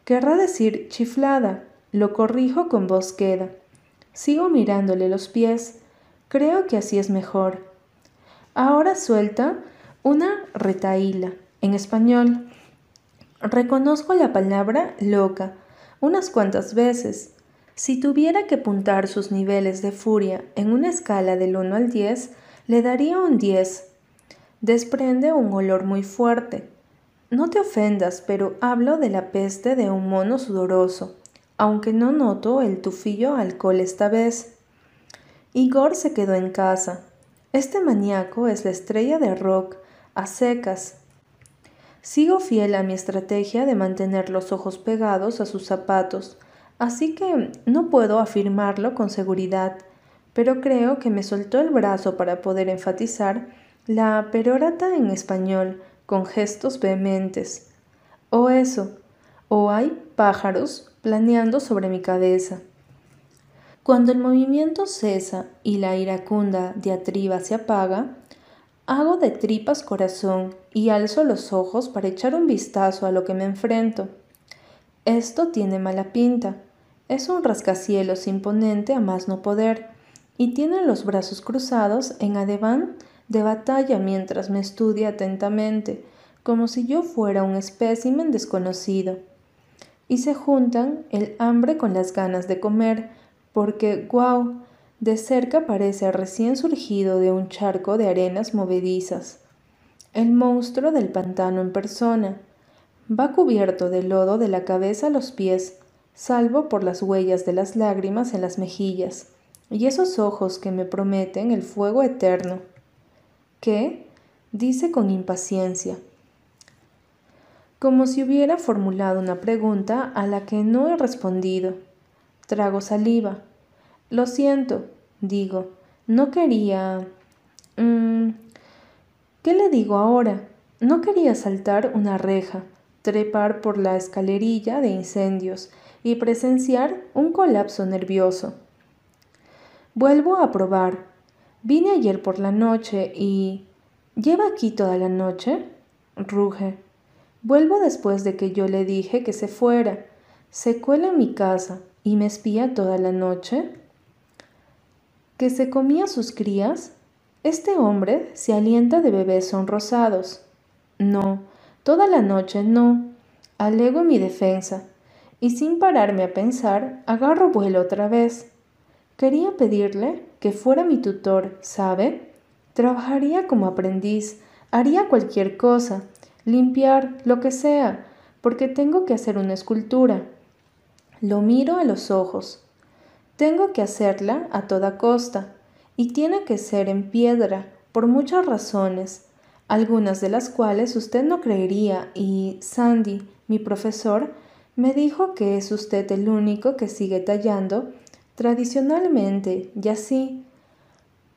Querrá decir chiflada. Lo corrijo con voz queda. Sigo mirándole los pies. Creo que así es mejor. Ahora suelta una retaíla en español. Reconozco la palabra loca unas cuantas veces. Si tuviera que apuntar sus niveles de furia en una escala del 1 al 10, le daría un 10. Desprende un olor muy fuerte, no te ofendas, pero hablo de la peste de un mono sudoroso, aunque no noto el tufillo alcohol esta vez. Igor se quedó en casa. Este maníaco es la estrella de rock, a secas. Sigo fiel a mi estrategia de mantener los ojos pegados a sus zapatos, así que no puedo afirmarlo con seguridad, pero creo que me soltó el brazo para poder enfatizar la perorata en español, con gestos vehementes. O eso, o hay pájaros planeando sobre mi cabeza. Cuando el movimiento cesa y la iracunda diatriba se apaga, hago de tripas corazón y alzo los ojos para echar un vistazo a lo que me enfrento. Esto tiene mala pinta. Es un rascacielos imponente a más no poder, y tiene los brazos cruzados en adeván de batalla mientras me estudia atentamente, como si yo fuera un espécimen desconocido. Y se juntan el hambre con las ganas de comer, porque, guau, de cerca parece recién surgido de un charco de arenas movedizas. El monstruo del pantano en persona. Va cubierto de lodo de la cabeza a los pies, salvo por las huellas de las lágrimas en las mejillas, y esos ojos que me prometen el fuego eterno. ¿Qué? dice con impaciencia, como si hubiera formulado una pregunta a la que no he respondido. Trago saliva. Lo siento, digo, no quería... Mm, ¿Qué le digo ahora? No quería saltar una reja, trepar por la escalerilla de incendios y presenciar un colapso nervioso. Vuelvo a probar, Vine ayer por la noche y... ¿Lleva aquí toda la noche? Ruge. Vuelvo después de que yo le dije que se fuera. Se cuela en mi casa, y me espía toda la noche? ¿Que se comía sus crías? Este hombre se alienta de bebés sonrosados. No, toda la noche no. Alego mi defensa, y sin pararme a pensar, agarro vuelo otra vez. Quería pedirle que fuera mi tutor, ¿sabe? Trabajaría como aprendiz, haría cualquier cosa, limpiar, lo que sea, porque tengo que hacer una escultura. Lo miro a los ojos. Tengo que hacerla a toda costa, y tiene que ser en piedra, por muchas razones, algunas de las cuales usted no creería, y Sandy, mi profesor, me dijo que es usted el único que sigue tallando tradicionalmente y así.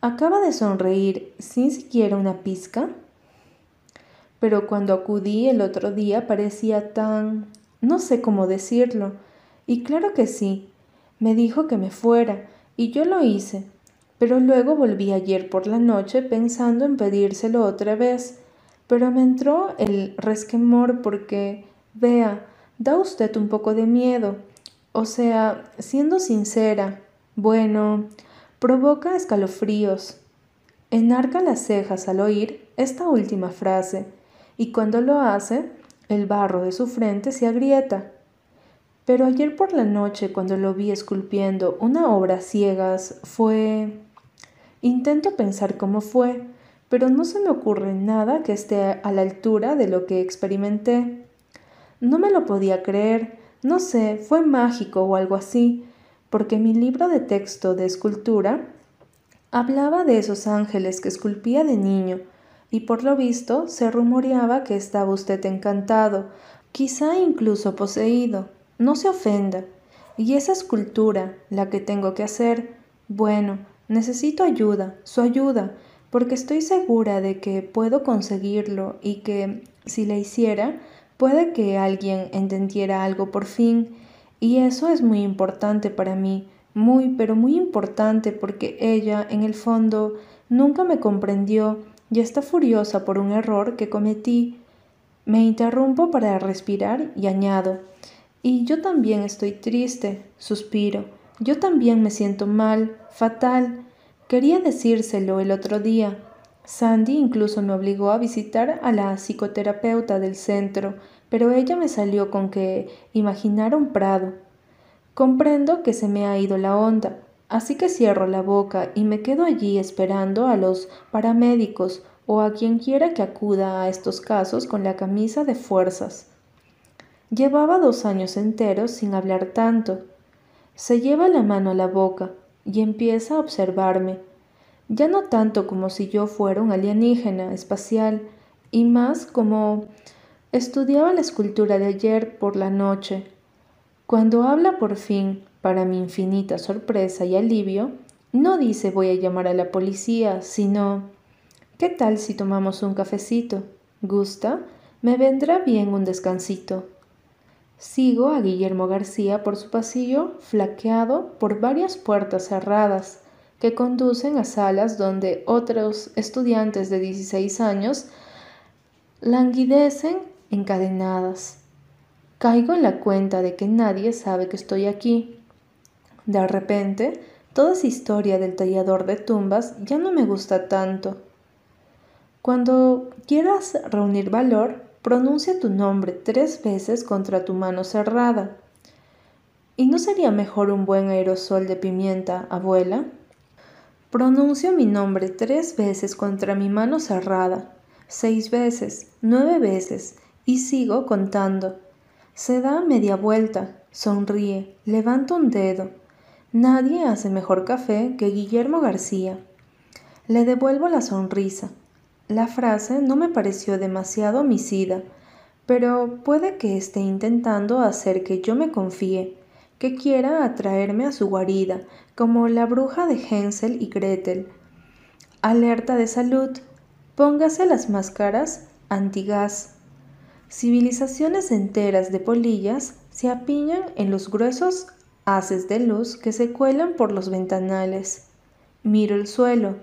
Acaba de sonreír sin siquiera una pizca. Pero cuando acudí el otro día parecía tan... no sé cómo decirlo. Y claro que sí. Me dijo que me fuera, y yo lo hice. Pero luego volví ayer por la noche pensando en pedírselo otra vez. Pero me entró el resquemor porque, vea, da usted un poco de miedo. O sea, siendo sincera, bueno, provoca escalofríos. Enarca las cejas al oír esta última frase y cuando lo hace, el barro de su frente se agrieta. Pero ayer por la noche, cuando lo vi esculpiendo una obra ciegas, fue... Intento pensar cómo fue, pero no se me ocurre nada que esté a la altura de lo que experimenté. No me lo podía creer, no sé, fue mágico o algo así, porque mi libro de texto de escultura hablaba de esos ángeles que esculpía de niño, y por lo visto se rumoreaba que estaba usted encantado, quizá incluso poseído. No se ofenda. Y esa escultura, la que tengo que hacer, bueno, necesito ayuda, su ayuda, porque estoy segura de que puedo conseguirlo y que, si la hiciera, puede que alguien entendiera algo por fin. Y eso es muy importante para mí, muy, pero muy importante porque ella, en el fondo, nunca me comprendió y está furiosa por un error que cometí. Me interrumpo para respirar y añado, y yo también estoy triste, suspiro, yo también me siento mal, fatal. Quería decírselo el otro día. Sandy incluso me obligó a visitar a la psicoterapeuta del centro, pero ella me salió con que imaginara un prado. Comprendo que se me ha ido la onda, Así que cierro la boca y me quedo allí esperando a los paramédicos o a quien quiera que acuda a estos casos con la camisa de fuerzas. Llevaba dos años enteros sin hablar tanto. Se lleva la mano a la boca y empieza a observarme, ya no tanto como si yo fuera un alienígena espacial, y más como estudiaba la escultura de ayer por la noche. Cuando habla por fin, para mi infinita sorpresa y alivio, no dice voy a llamar a la policía, sino ¿qué tal si tomamos un cafecito? ¿Gusta? Me vendrá bien un descansito. Sigo a Guillermo García por su pasillo, flaqueado por varias puertas cerradas que conducen a salas donde otros estudiantes de 16 años languidecen encadenadas. Caigo en la cuenta de que nadie sabe que estoy aquí. De repente, toda esa historia del tallador de tumbas ya no me gusta tanto. Cuando quieras reunir valor, pronuncia tu nombre tres veces contra tu mano cerrada. ¿Y no sería mejor un buen aerosol de pimienta, abuela? Pronuncio mi nombre tres veces contra mi mano cerrada, seis veces, nueve veces, y sigo contando. Se da media vuelta, sonríe, levanta un dedo, Nadie hace mejor café que Guillermo García. Le devuelvo la sonrisa. La frase no me pareció demasiado homicida, pero puede que esté intentando hacer que yo me confíe, que quiera atraerme a su guarida, como la bruja de Hensel y Gretel. Alerta de salud. Póngase las máscaras antigas. Civilizaciones enteras de polillas se apiñan en los gruesos haces de luz que se cuelan por los ventanales. Miro el suelo.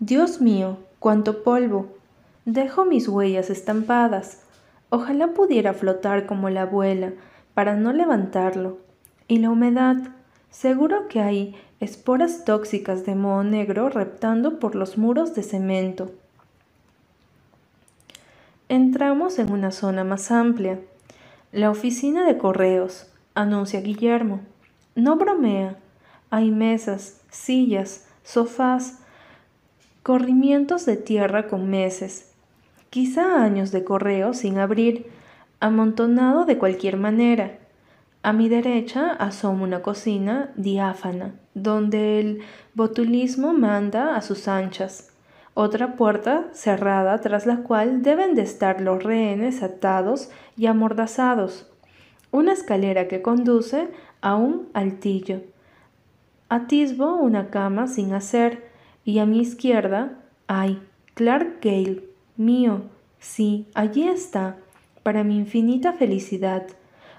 Dios mío, cuánto polvo. Dejo mis huellas estampadas. Ojalá pudiera flotar como la abuela para no levantarlo. Y la humedad, Seguro que hay esporas tóxicas de moho negro reptando por los muros de cemento. Entramos en una zona más amplia. La oficina de correos, anuncia Guillermo. No bromea. Hay mesas, sillas, sofás, corrimientos de tierra con meses, quizá años de correo sin abrir, amontonado de cualquier manera. A mi derecha asoma una cocina diáfana, donde el botulismo manda a sus anchas. Otra puerta cerrada tras la cual deben de estar los rehenes atados y amordazados. Una escalera que conduce a un altillo. Atisbo una cama sin hacer y a mi izquierda hay Clark Gale, mío. Sí, allí está, para mi infinita felicidad.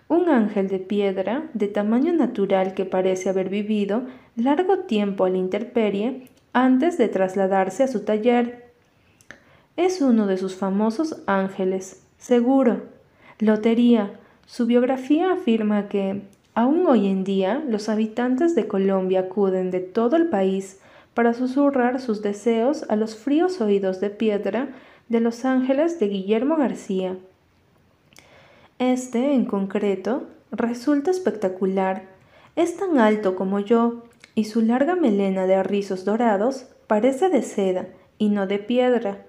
Un ángel de piedra, de tamaño natural que parece haber vivido largo tiempo a la intemperie antes de trasladarse a su taller. Es uno de sus famosos ángeles, seguro. Lotería. Su biografía afirma que, aún hoy en día, los habitantes de Colombia acuden de todo el país para susurrar sus deseos a los fríos oídos de piedra de los ángeles de Guillermo García. Este, en concreto, resulta espectacular. Es tan alto como yo, y su larga melena de rizos dorados parece de seda y no de piedra.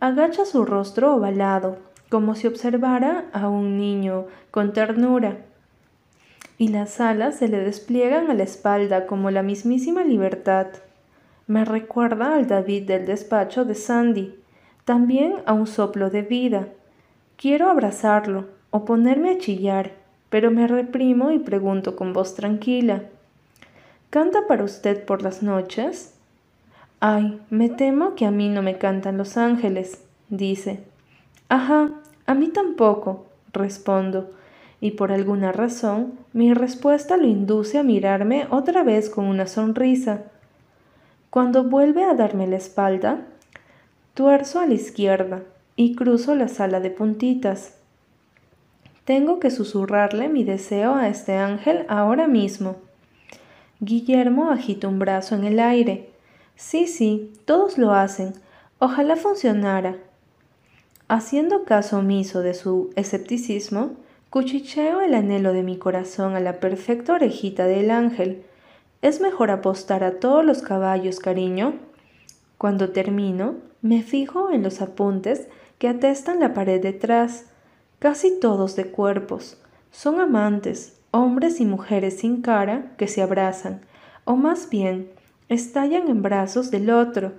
Agacha su rostro ovalado, como si observara a un niño con ternura, y las alas se le despliegan a la espalda como la mismísima libertad. Me recuerda al David del despacho de Sandy, también a un soplo de vida. Quiero abrazarlo o ponerme a chillar, pero me reprimo y pregunto con voz tranquila. ¿Canta para usted por las noches? Ay, me temo que a mí no me cantan los ángeles, dice. Ajá, a mí tampoco, respondo, y por alguna razón mi respuesta lo induce a mirarme otra vez con una sonrisa. Cuando vuelve a darme la espalda, tuerzo a la izquierda y cruzo la sala de puntitas. Tengo que susurrarle mi deseo a este ángel ahora mismo. Guillermo agita un brazo en el aire. Sí, sí, todos lo hacen. Ojalá funcionara. Haciendo caso omiso de su escepticismo, cuchicheo el anhelo de mi corazón a la perfecta orejita del ángel. Es mejor apostar a todos los caballos, cariño. Cuando termino, me fijo en los apuntes que atestan la pared detrás, casi todos de cuerpos. Son amantes, hombres y mujeres sin cara que se abrazan, o más bien estallan en brazos del otro,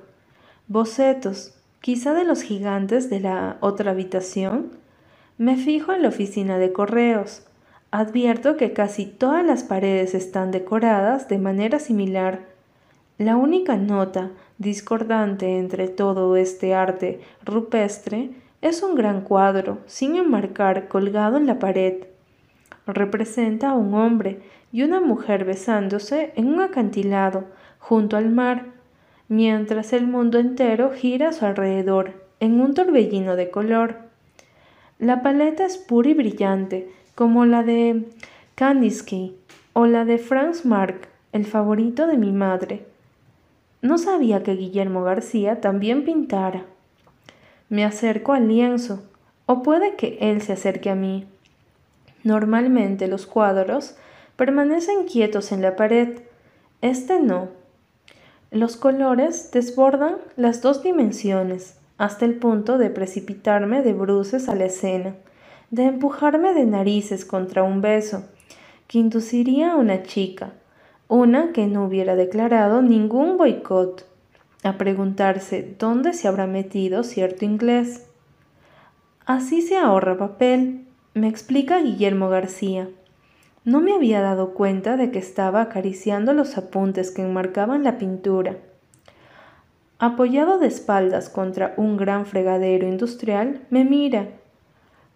bocetos, quizá de los gigantes de la otra habitación. Me fijo en la oficina de correos. Advierto que casi todas las paredes están decoradas de manera similar. La única nota discordante entre todo este arte rupestre es un gran cuadro sin enmarcar colgado en la pared representa a un hombre y una mujer besándose en un acantilado junto al mar, mientras el mundo entero gira a su alrededor en un torbellino de color. La paleta es pura y brillante, como la de Kandinsky o la de Franz Marc, el favorito de mi madre. No sabía que Guillermo García también pintara. Me acerco al lienzo, o puede que él se acerque a mí. Normalmente los cuadros permanecen quietos en la pared, este no. Los colores desbordan las dos dimensiones hasta el punto de precipitarme de bruces a la escena, de empujarme de narices contra un beso, que induciría a una chica, una que no hubiera declarado ningún boicot, a preguntarse dónde se habrá metido cierto inglés. Así se ahorra papel, me explica Guillermo García. No me había dado cuenta de que estaba acariciando los apuntes que enmarcaban la pintura. Apoyado de espaldas contra un gran fregadero industrial, me mira.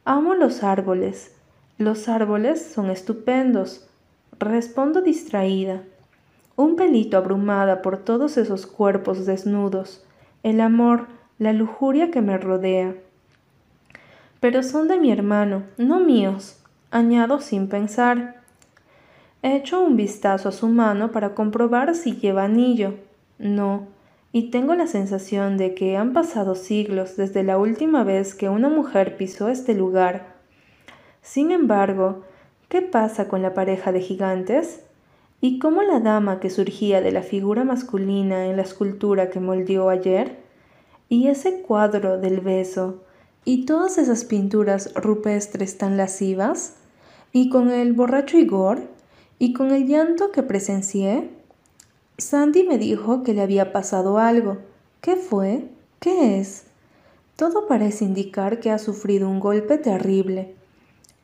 Amo los árboles. Los árboles son estupendos. Respondo distraída, un pelito abrumada por todos esos cuerpos desnudos, el amor, la lujuria que me rodea pero son de mi hermano, no míos, añado sin pensar. He un vistazo a su mano para comprobar si lleva anillo. No, y tengo la sensación de que han pasado siglos desde la última vez que una mujer pisó este lugar. Sin embargo, ¿qué pasa con la pareja de gigantes? ¿Y cómo la dama que surgía de la figura masculina en la escultura que moldeó ayer? ¿Y ese cuadro del beso? ¿Y todas esas pinturas rupestres tan lascivas? ¿Y con el borracho Igor? y con el llanto que presencié, Sandy me dijo que le había pasado algo. ¿Qué fue? ¿Qué es? Todo parece indicar que ha sufrido un golpe terrible.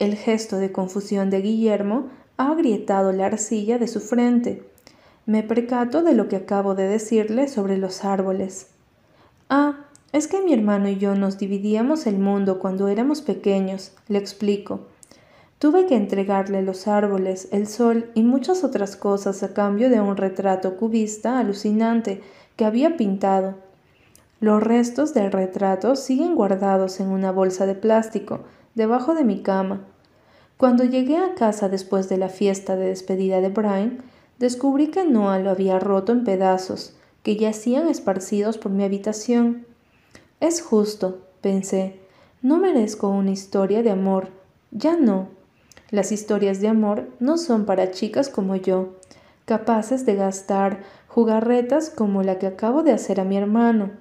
El gesto de confusión de Guillermo ha agrietado la arcilla de su frente. Me percato de lo que acabo de decirle sobre los árboles. Ah, es que mi hermano y yo nos dividíamos el mundo cuando éramos pequeños, le explico. Tuve que entregarle los árboles, el sol y muchas otras cosas a cambio de un retrato cubista alucinante que había pintado. Los restos del retrato siguen guardados en una bolsa de plástico debajo de mi cama. Cuando llegué a casa después de la fiesta de despedida de Brian, descubrí que Noah lo había roto en pedazos, que yacían esparcidos por mi habitación. Es justo, pensé, no merezco una historia de amor, ya no. Las historias de amor no son para chicas como yo, capaces de gastar jugarretas como la que acabo de hacer a mi hermano,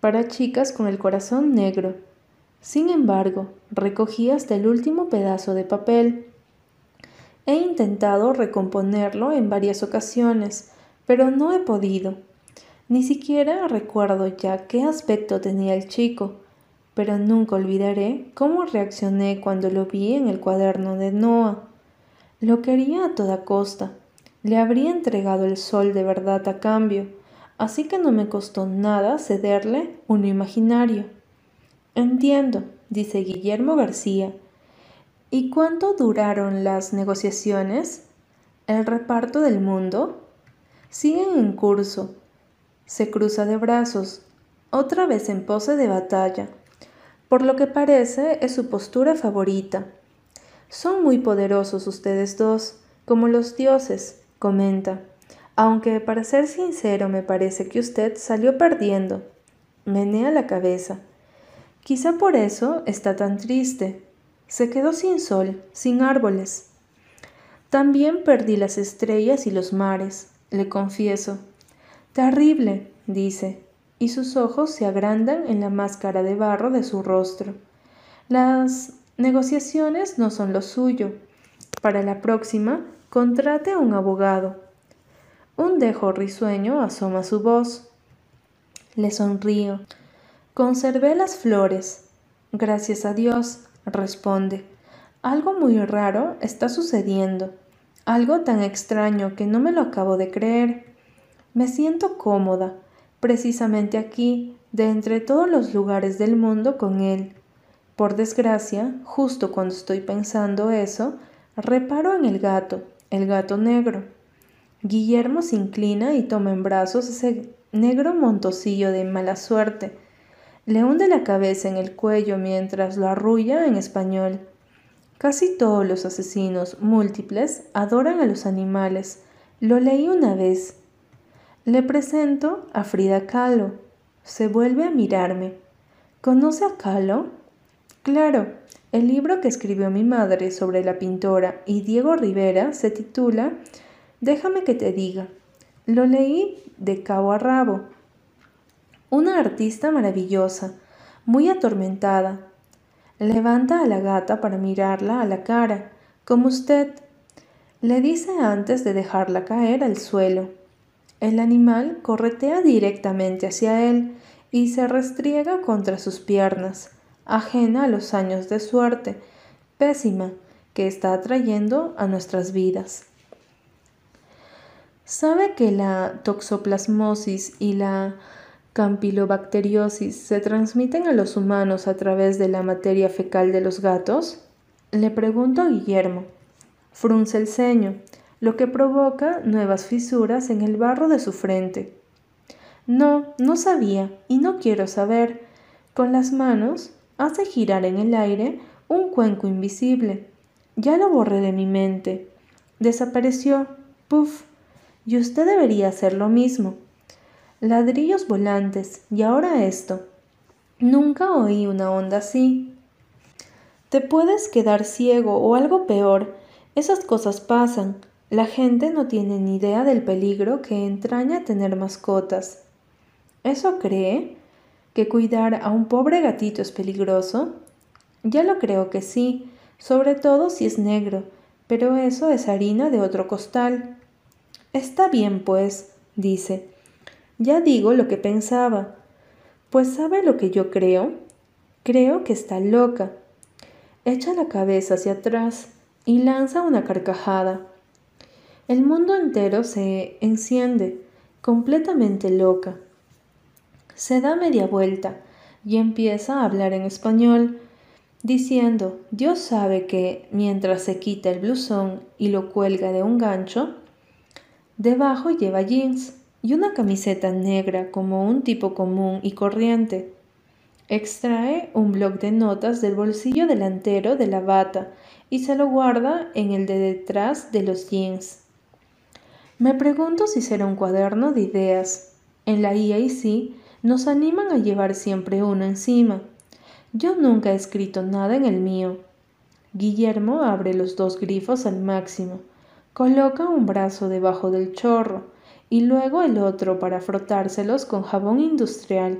para chicas con el corazón negro. Sin embargo, recogí hasta el último pedazo de papel. He intentado recomponerlo en varias ocasiones, pero no he podido. Ni siquiera recuerdo ya qué aspecto tenía el chico, pero nunca olvidaré cómo reaccioné cuando lo vi en el cuaderno de Noah. Lo quería a toda costa. Le habría entregado el sol de verdad a cambio, así que no me costó nada cederle uno imaginario. Entiendo, dice Guillermo García. ¿Y cuánto duraron las negociaciones? ¿El reparto del mundo? Siguen en curso. Se cruza de brazos, otra vez en pose de batalla. Por lo que parece es su postura favorita. Son muy poderosos ustedes dos, como los dioses, comenta, aunque para ser sincero me parece que usted salió perdiendo. Menea la cabeza. Quizá por eso está tan triste. Se quedó sin sol, sin árboles. También perdí las estrellas y los mares, le confieso. Terrible, dice, y sus ojos se agrandan en la máscara de barro de su rostro. Las negociaciones no son lo suyo. Para la próxima, contrate a un abogado. Un dejo risueño asoma su voz. Le sonrío. Conservé las flores. Gracias a Dios, responde. Algo muy raro está sucediendo. Algo tan extraño que no me lo acabo de creer. Me siento cómoda precisamente aquí, de entre todos los lugares del mundo con él. Por desgracia, justo cuando estoy pensando eso, reparo en el gato, el gato negro. Guillermo se inclina y toma en brazos ese negro montosillo de mala suerte. Le hunde la cabeza en el cuello mientras lo arrulla en español. Casi todos los asesinos múltiples adoran a los animales. Lo leí una vez le presento a Frida Kahlo. Se vuelve a mirarme. ¿Conoce a Kahlo? Claro, el libro que escribió mi madre sobre la pintora y Diego Rivera se titula Déjame que te diga. Lo leí de cabo a rabo. Una artista maravillosa, muy atormentada. Levanta a la gata para mirarla a la cara, como usted. Le dice antes de dejarla caer al suelo. El animal corretea directamente hacia él y se restriega contra sus piernas, ajena a los años de suerte pésima que está atrayendo a nuestras vidas. ¿Sabe que la toxoplasmosis y la campylobacteriosis se transmiten a los humanos a través de la materia fecal de los gatos? Le pregunto a Guillermo. Frunce el ceño lo que provoca nuevas fisuras en el barro de su frente. No, no sabía y no quiero saber. Con las manos hace girar en el aire un cuenco invisible. Ya lo borré de mi mente. Desapareció. Puf. Y usted debería hacer lo mismo. Ladrillos volantes. Y ahora esto. Nunca oí una onda así. Te puedes quedar ciego o algo peor. Esas cosas pasan. La gente no tiene ni idea del peligro que entraña tener mascotas. ¿Eso cree? ¿Que cuidar a un pobre gatito es peligroso? Ya lo creo que sí, sobre todo si es negro, pero eso es harina de otro costal. Está bien, pues, dice. Ya digo lo que pensaba. Pues ¿sabe lo que yo creo? Creo que está loca. Echa la cabeza hacia atrás y lanza una carcajada. El mundo entero se enciende, completamente loca. Se da media vuelta y empieza a hablar en español, diciendo, Dios sabe que mientras se quita el blusón y lo cuelga de un gancho, debajo lleva jeans y una camiseta negra como un tipo común y corriente. Extrae un bloc de notas del bolsillo delantero de la bata y se lo guarda en el de detrás de los jeans. Me pregunto si será un cuaderno de ideas. En la IAC nos animan a llevar siempre uno encima. Yo nunca he escrito nada en el mío. Guillermo abre los dos grifos al máximo, coloca un brazo debajo del chorro y luego el otro para frotárselos con jabón industrial.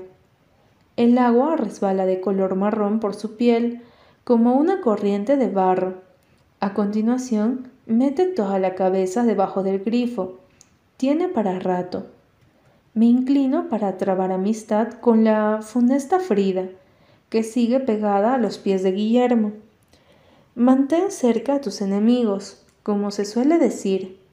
El agua resbala de color marrón por su piel, como una corriente de barro. A continuación, Mete toda la cabeza debajo del grifo. Tiene para rato. Me inclino para trabar amistad con la funesta Frida, que sigue pegada a los pies de Guillermo. Mantén cerca a tus enemigos, como se suele decir.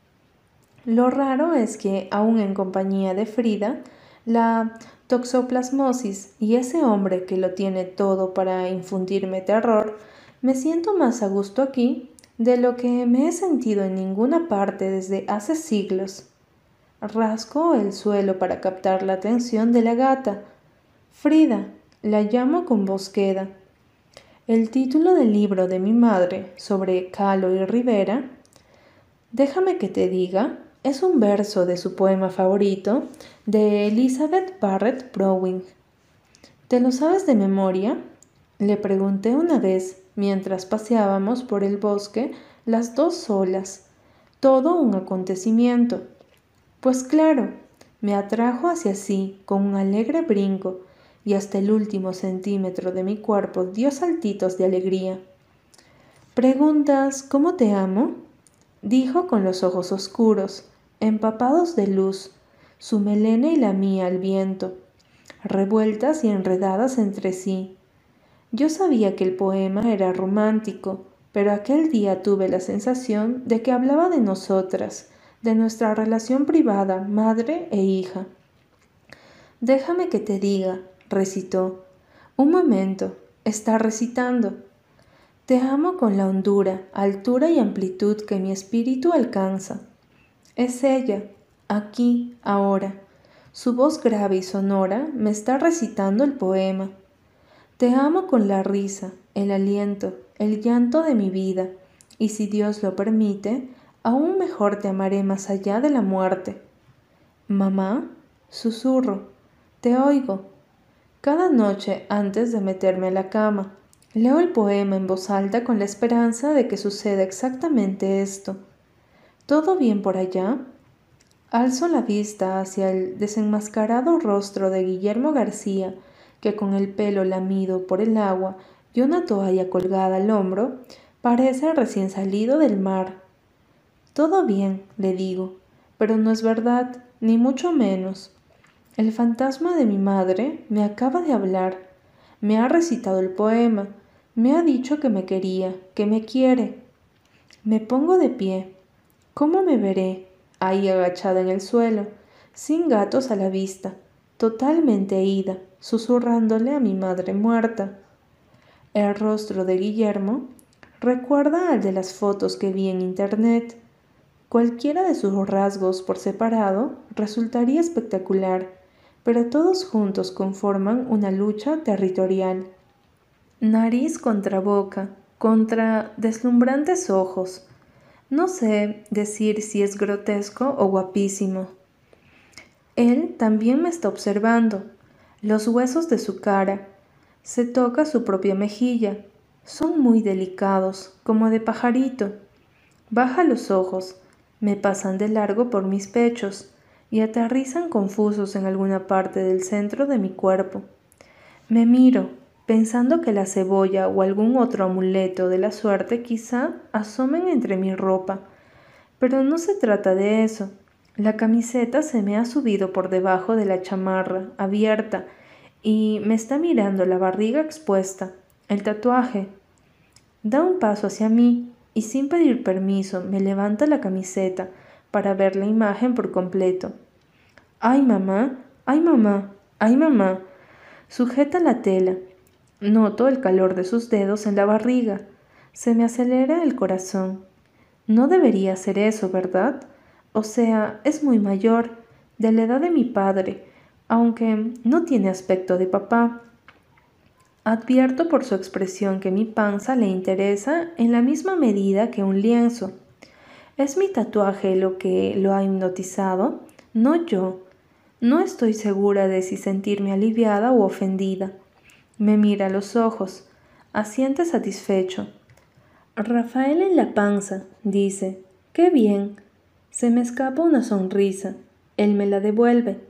Lo raro es que, aun en compañía de Frida, la toxoplasmosis y ese hombre que lo tiene todo para infundirme terror, me siento más a gusto aquí de lo que me he sentido en ninguna parte desde hace siglos. Rasco el suelo para captar la atención de la gata. Frida, la llamo con voz queda. El título del libro de mi madre sobre Calo y Rivera, déjame que te diga, es un verso de su poema favorito de Elizabeth Barrett Browning. ¿Te lo sabes de memoria? Le pregunté una vez mientras paseábamos por el bosque las dos solas, todo un acontecimiento. Pues claro, me atrajo hacia sí con un alegre brinco y hasta el último centímetro de mi cuerpo dio saltitos de alegría. ¿Preguntas cómo te amo? dijo con los ojos oscuros, empapados de luz, su melena y la mía al viento, revueltas y enredadas entre sí, yo sabía que el poema era romántico, pero aquel día tuve la sensación de que hablaba de nosotras, de nuestra relación privada, madre e hija. Déjame que te diga, recitó. Un momento, está recitando. Te amo con la hondura, altura y amplitud que mi espíritu alcanza. Es ella, aquí, ahora. Su voz grave y sonora me está recitando el poema. Te amo con la risa, el aliento, el llanto de mi vida, y si Dios lo permite, aún mejor te amaré más allá de la muerte. Mamá, susurro, te oigo. Cada noche antes de meterme a la cama, leo el poema en voz alta con la esperanza de que suceda exactamente esto. ¿Todo bien por allá? Alzo la vista hacia el desenmascarado rostro de Guillermo García, que con el pelo lamido por el agua y una toalla colgada al hombro, parece recién salido del mar. Todo bien, le digo, pero no es verdad, ni mucho menos. El fantasma de mi madre me acaba de hablar, me ha recitado el poema, me ha dicho que me quería, que me quiere. Me pongo de pie. ¿Cómo me veré? Ahí agachada en el suelo, sin gatos a la vista, totalmente ida, susurrándole a mi madre muerta. El rostro de Guillermo recuerda al de las fotos que vi en internet. Cualquiera de sus rasgos por separado resultaría espectacular, pero todos juntos conforman una lucha territorial. Nariz contra boca, contra deslumbrantes ojos. No sé decir si es grotesco o guapísimo. Él también me está observando. Los huesos de su cara. Se toca su propia mejilla. Son muy delicados, como de pajarito. Baja los ojos, me pasan de largo por mis pechos y aterrizan confusos en alguna parte del centro de mi cuerpo. Me miro, pensando que la cebolla o algún otro amuleto de la suerte quizá asomen entre mi ropa. Pero no se trata de eso. La camiseta se me ha subido por debajo de la chamarra, abierta, y me está mirando la barriga expuesta, el tatuaje. Da un paso hacia mí y sin pedir permiso me levanta la camiseta para ver la imagen por completo. ¡Ay, mamá! ¡Ay, mamá! ¡Ay, mamá! Sujeta la tela. Noto el calor de sus dedos en la barriga. Se me acelera el corazón. No debería ser eso, ¿verdad? O sea, es muy mayor, de la edad de mi padre, aunque no tiene aspecto de papá. Advierto por su expresión que mi panza le interesa en la misma medida que un lienzo. ¿Es mi tatuaje lo que lo ha hipnotizado? No yo. No estoy segura de si sentirme aliviada o ofendida. Me mira a los ojos, asiente satisfecho. Rafael en la panza, dice. Qué bien. Se me escapa una sonrisa. Él me la devuelve.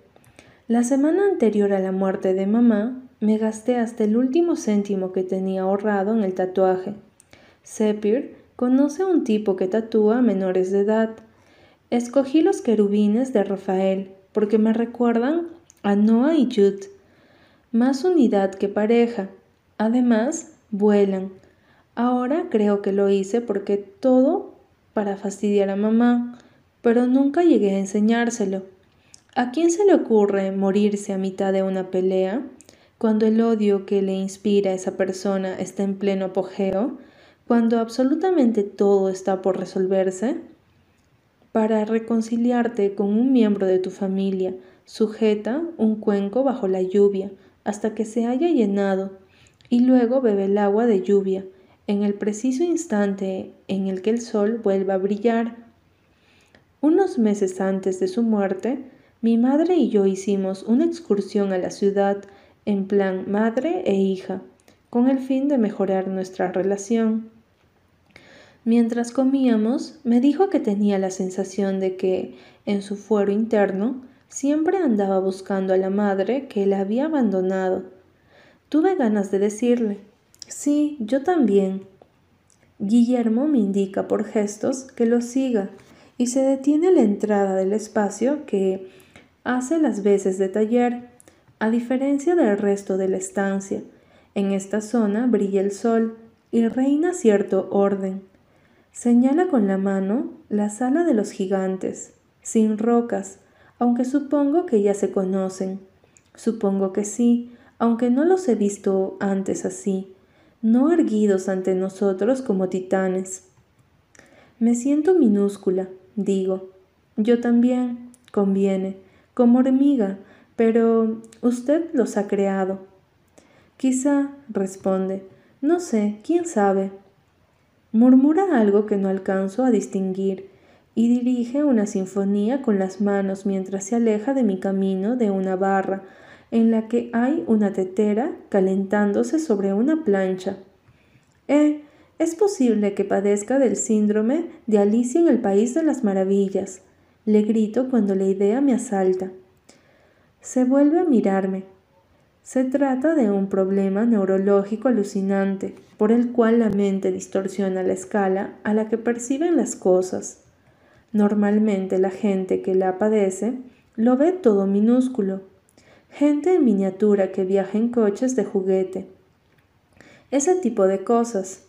La semana anterior a la muerte de mamá, me gasté hasta el último céntimo que tenía ahorrado en el tatuaje. Sepir conoce a un tipo que tatúa a menores de edad. Escogí los querubines de Rafael porque me recuerdan a Noah y Jude. Más unidad que pareja. Además, vuelan. Ahora creo que lo hice porque todo para fastidiar a mamá, pero nunca llegué a enseñárselo. ¿A quién se le ocurre morirse a mitad de una pelea? cuando el odio que le inspira a esa persona está en pleno apogeo, cuando absolutamente todo está por resolverse? Para reconciliarte con un miembro de tu familia, sujeta un cuenco bajo la lluvia hasta que se haya llenado y luego bebe el agua de lluvia en el preciso instante en el que el sol vuelva a brillar. Unos meses antes de su muerte, mi madre y yo hicimos una excursión a la ciudad en plan madre e hija, con el fin de mejorar nuestra relación. Mientras comíamos, me dijo que tenía la sensación de que, en su fuero interno, siempre andaba buscando a la madre que la había abandonado. Tuve ganas de decirle, sí, yo también. Guillermo me indica por gestos que lo siga y se detiene a la entrada del espacio que hace las veces de taller a diferencia del resto de la estancia, en esta zona brilla el sol y reina cierto orden. Señala con la mano la sala de los gigantes, sin rocas, aunque supongo que ya se conocen. Supongo que sí, aunque no los he visto antes así, no erguidos ante nosotros como titanes. Me siento minúscula, digo. Yo también, conviene, como hormiga, pero usted los ha creado. Quizá, responde, no sé, quién sabe. Murmura algo que no alcanzo a distinguir y dirige una sinfonía con las manos mientras se aleja de mi camino de una barra en la que hay una tetera calentándose sobre una plancha. Eh, es posible que padezca del síndrome de Alicia en el País de las Maravillas. Le grito cuando la idea me asalta. Se vuelve a mirarme. Se trata de un problema neurológico alucinante, por el cual la mente distorsiona la escala a la que perciben las cosas. Normalmente la gente que la padece lo ve todo minúsculo. Gente en miniatura que viaja en coches de juguete. Ese tipo de cosas.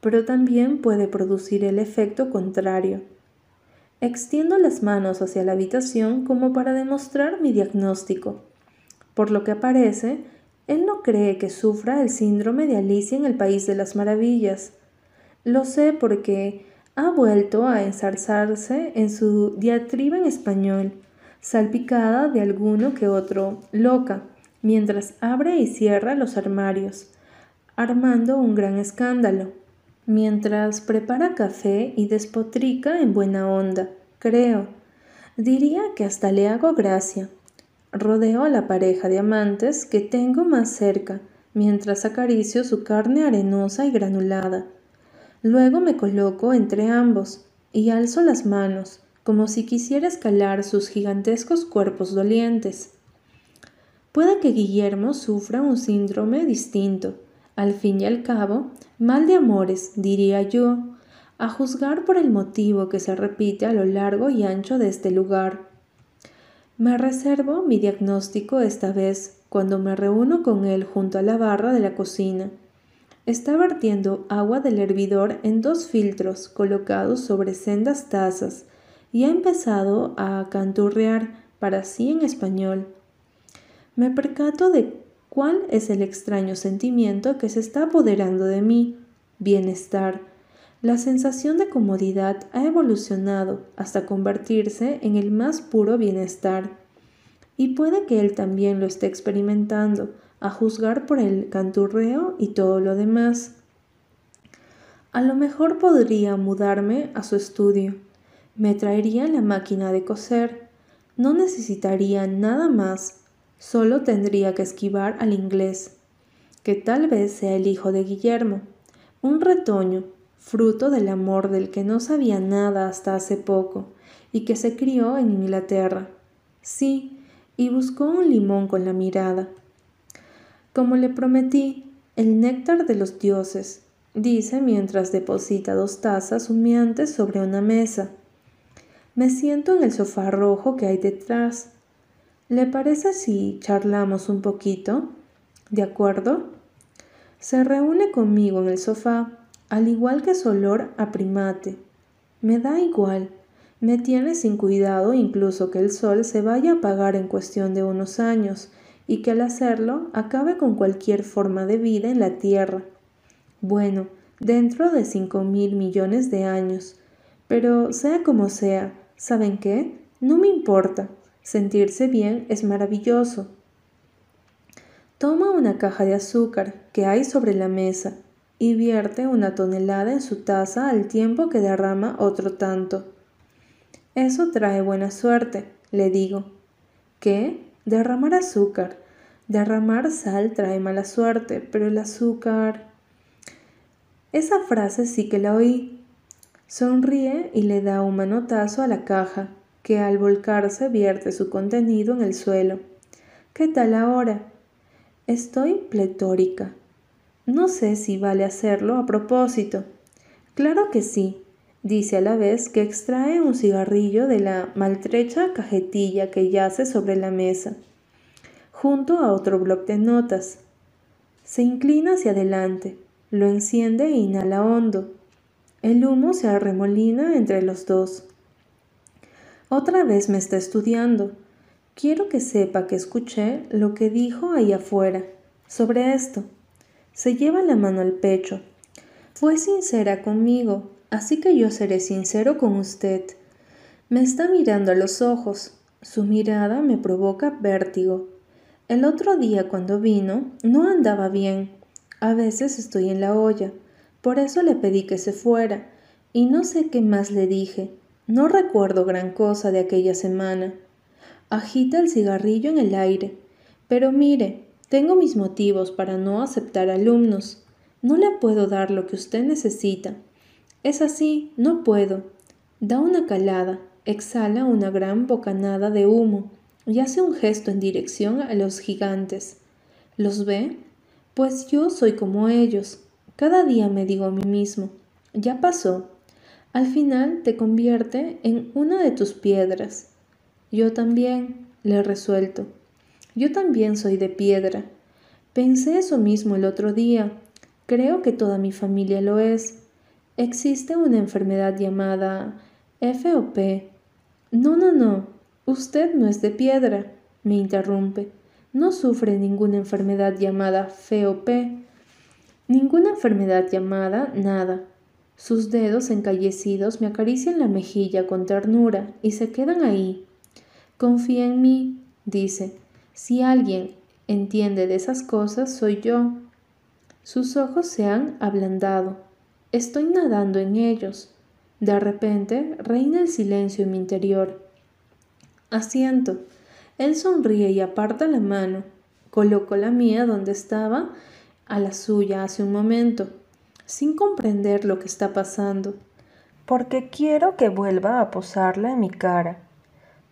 Pero también puede producir el efecto contrario Extiendo las manos hacia la habitación como para demostrar mi diagnóstico. Por lo que aparece, él no cree que sufra el síndrome de Alicia en el País de las Maravillas. Lo sé porque ha vuelto a ensarzarse en su diatriba en español, salpicada de alguno que otro loca, mientras abre y cierra los armarios, armando un gran escándalo. mientras prepara café y despotrica en buena onda, creo. Diría que hasta le hago gracia. Rodeo a la pareja de amantes que tengo más cerca, mientras acaricio su carne arenosa y granulada. Luego me coloco entre ambos y alzo las manos, como si quisiera escalar sus gigantescos cuerpos dolientes. Puede que Guillermo sufra un síndrome distinto. Al fin y al cabo, mal de amores, diría yo, a juzgar por el motivo que se repite a lo largo y ancho de este lugar. Me reservo mi diagnóstico esta vez cuando me reúno con él junto a la barra de la cocina. Está vertiendo agua del hervidor en dos filtros colocados sobre sendas tazas y ha empezado a canturrear para sí en español. Me percato de cuál es el extraño sentimiento que se está apoderando de mí. Bienestar la sensación de comodidad ha evolucionado hasta convertirse en el más puro bienestar. Y puede que él también lo esté experimentando, a juzgar por el canturreo y todo lo demás. A lo mejor podría mudarme a su estudio. Me traería la máquina de coser. No necesitaría nada más. Solo tendría que esquivar al inglés, que tal vez sea el hijo de Guillermo. Un retoño, fruto del amor del que no sabía nada hasta hace poco y que se crió en Inglaterra. Sí, y buscó un limón con la mirada. Como le prometí, el néctar de los dioses, dice mientras deposita dos tazas humeantes sobre una mesa. Me siento en el sofá rojo que hay detrás. ¿Le parece si charlamos un poquito? ¿De acuerdo? Se reúne conmigo en el sofá al igual que su olor a primate. Me da igual, me tiene sin cuidado incluso que el sol se vaya a apagar en cuestión de unos años y que al hacerlo acabe con cualquier forma de vida en la Tierra. Bueno, dentro de cinco mil millones de años. Pero sea como sea, ¿saben qué? No me importa. Sentirse bien es maravilloso. Toma una caja de azúcar que hay sobre la mesa y vierte una tonelada en su taza al tiempo que derrama otro tanto. Eso trae buena suerte, le digo. ¿Qué? Derramar azúcar. Derramar sal trae mala suerte, pero el azúcar... Esa frase sí que la oí. Sonríe y le da un manotazo a la caja, que al volcarse vierte su contenido en el suelo. ¿Qué tal ahora? Estoy pletórica. No sé si vale hacerlo a propósito. Claro que sí, dice a la vez que extrae un cigarrillo de la maltrecha cajetilla que yace sobre la mesa, junto a otro bloc de notas. Se inclina hacia adelante, lo enciende e inhala hondo. El humo se arremolina entre los dos. Otra vez me está estudiando. Quiero que sepa que escuché lo que dijo ahí afuera sobre esto. Se lleva la mano al pecho. Fue sincera conmigo, así que yo seré sincero con usted. Me está mirando a los ojos. Su mirada me provoca vértigo. El otro día cuando vino no andaba bien. A veces estoy en la olla. Por eso le pedí que se fuera. Y no sé qué más le dije. No recuerdo gran cosa de aquella semana. Agita el cigarrillo en el aire. Pero mire, tengo mis motivos para no aceptar alumnos. No le puedo dar lo que usted necesita. Es así, no puedo. Da una calada, exhala una gran bocanada de humo y hace un gesto en dirección a los gigantes. ¿Los ve? Pues yo soy como ellos. Cada día me digo a mí mismo, ya pasó. Al final te convierte en una de tus piedras. Yo también, le resuelto. Yo también soy de piedra. Pensé eso mismo el otro día. Creo que toda mi familia lo es. Existe una enfermedad llamada FOP. No, no, no. Usted no es de piedra, me interrumpe. No sufre ninguna enfermedad llamada FOP. Ninguna enfermedad llamada nada. Sus dedos encallecidos me acarician la mejilla con ternura y se quedan ahí. Confía en mí, dice. Si alguien entiende de esas cosas, soy yo. Sus ojos se han ablandado. Estoy nadando en ellos. De repente reina el silencio en mi interior. Asiento. Él sonríe y aparta la mano. Coloco la mía donde estaba, a la suya hace un momento, sin comprender lo que está pasando, porque quiero que vuelva a posarla en mi cara.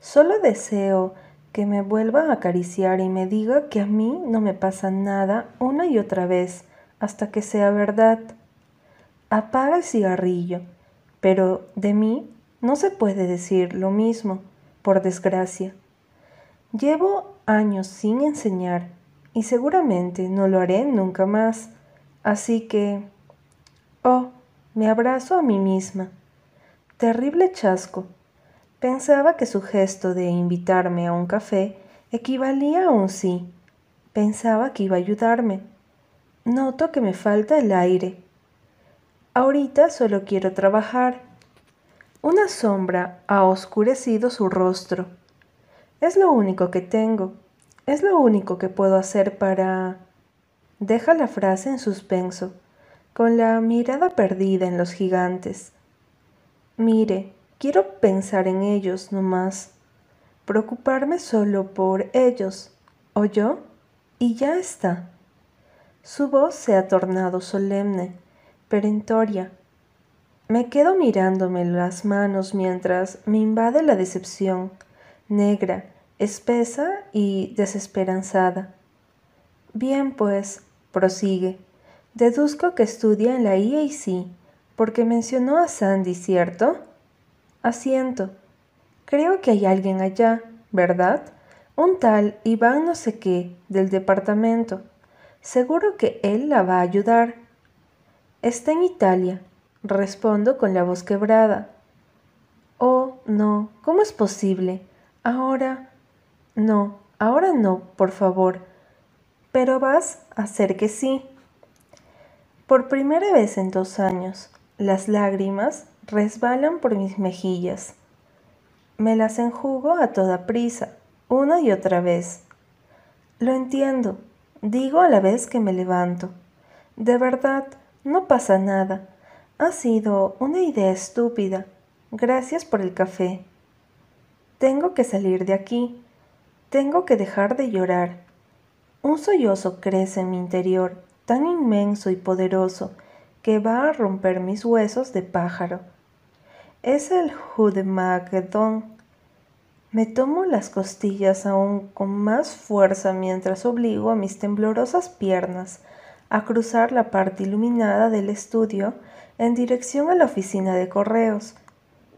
Solo deseo que me vuelva a acariciar y me diga que a mí no me pasa nada una y otra vez hasta que sea verdad. Apaga el cigarrillo, pero de mí no se puede decir lo mismo, por desgracia. Llevo años sin enseñar y seguramente no lo haré nunca más, así que... Oh, me abrazo a mí misma. Terrible chasco. Pensaba que su gesto de invitarme a un café equivalía a un sí. Pensaba que iba a ayudarme. Noto que me falta el aire. Ahorita solo quiero trabajar. Una sombra ha oscurecido su rostro. Es lo único que tengo. Es lo único que puedo hacer para... Deja la frase en suspenso, con la mirada perdida en los gigantes. Mire, quiero pensar en ellos no más. Preocuparme solo por ellos, o yo, y ya está. Su voz se ha tornado solemne, perentoria. Me quedo mirándome las manos mientras me invade la decepción, negra, espesa y desesperanzada. Bien, pues, prosigue. Deduzco que estudia en la IAC, porque mencionó a Sandy, ¿cierto? Asiento. Creo que hay alguien allá, ¿verdad? Un tal Iván no sé qué, del departamento. Seguro que él la va a ayudar. Está en Italia, respondo con la voz quebrada. Oh, no, ¿cómo es posible? Ahora... No, ahora no, por favor. Pero vas a hacer que sí. Por primera vez en dos años, las lágrimas resbalan por mis mejillas. Me las enjugo a toda prisa, una y otra vez. Lo entiendo, Digo a la vez que me levanto. De verdad, no pasa nada. Ha sido una idea estúpida. Gracias por el café. Tengo que salir de aquí. Tengo que dejar de llorar. Un sollozo crece en mi interior, tan inmenso y poderoso, que va a romper mis huesos de pájaro. Es el Hudemagedón me tomo las costillas aún con más fuerza mientras obligo a mis temblorosas piernas a cruzar la parte iluminada del estudio en dirección a la oficina de correos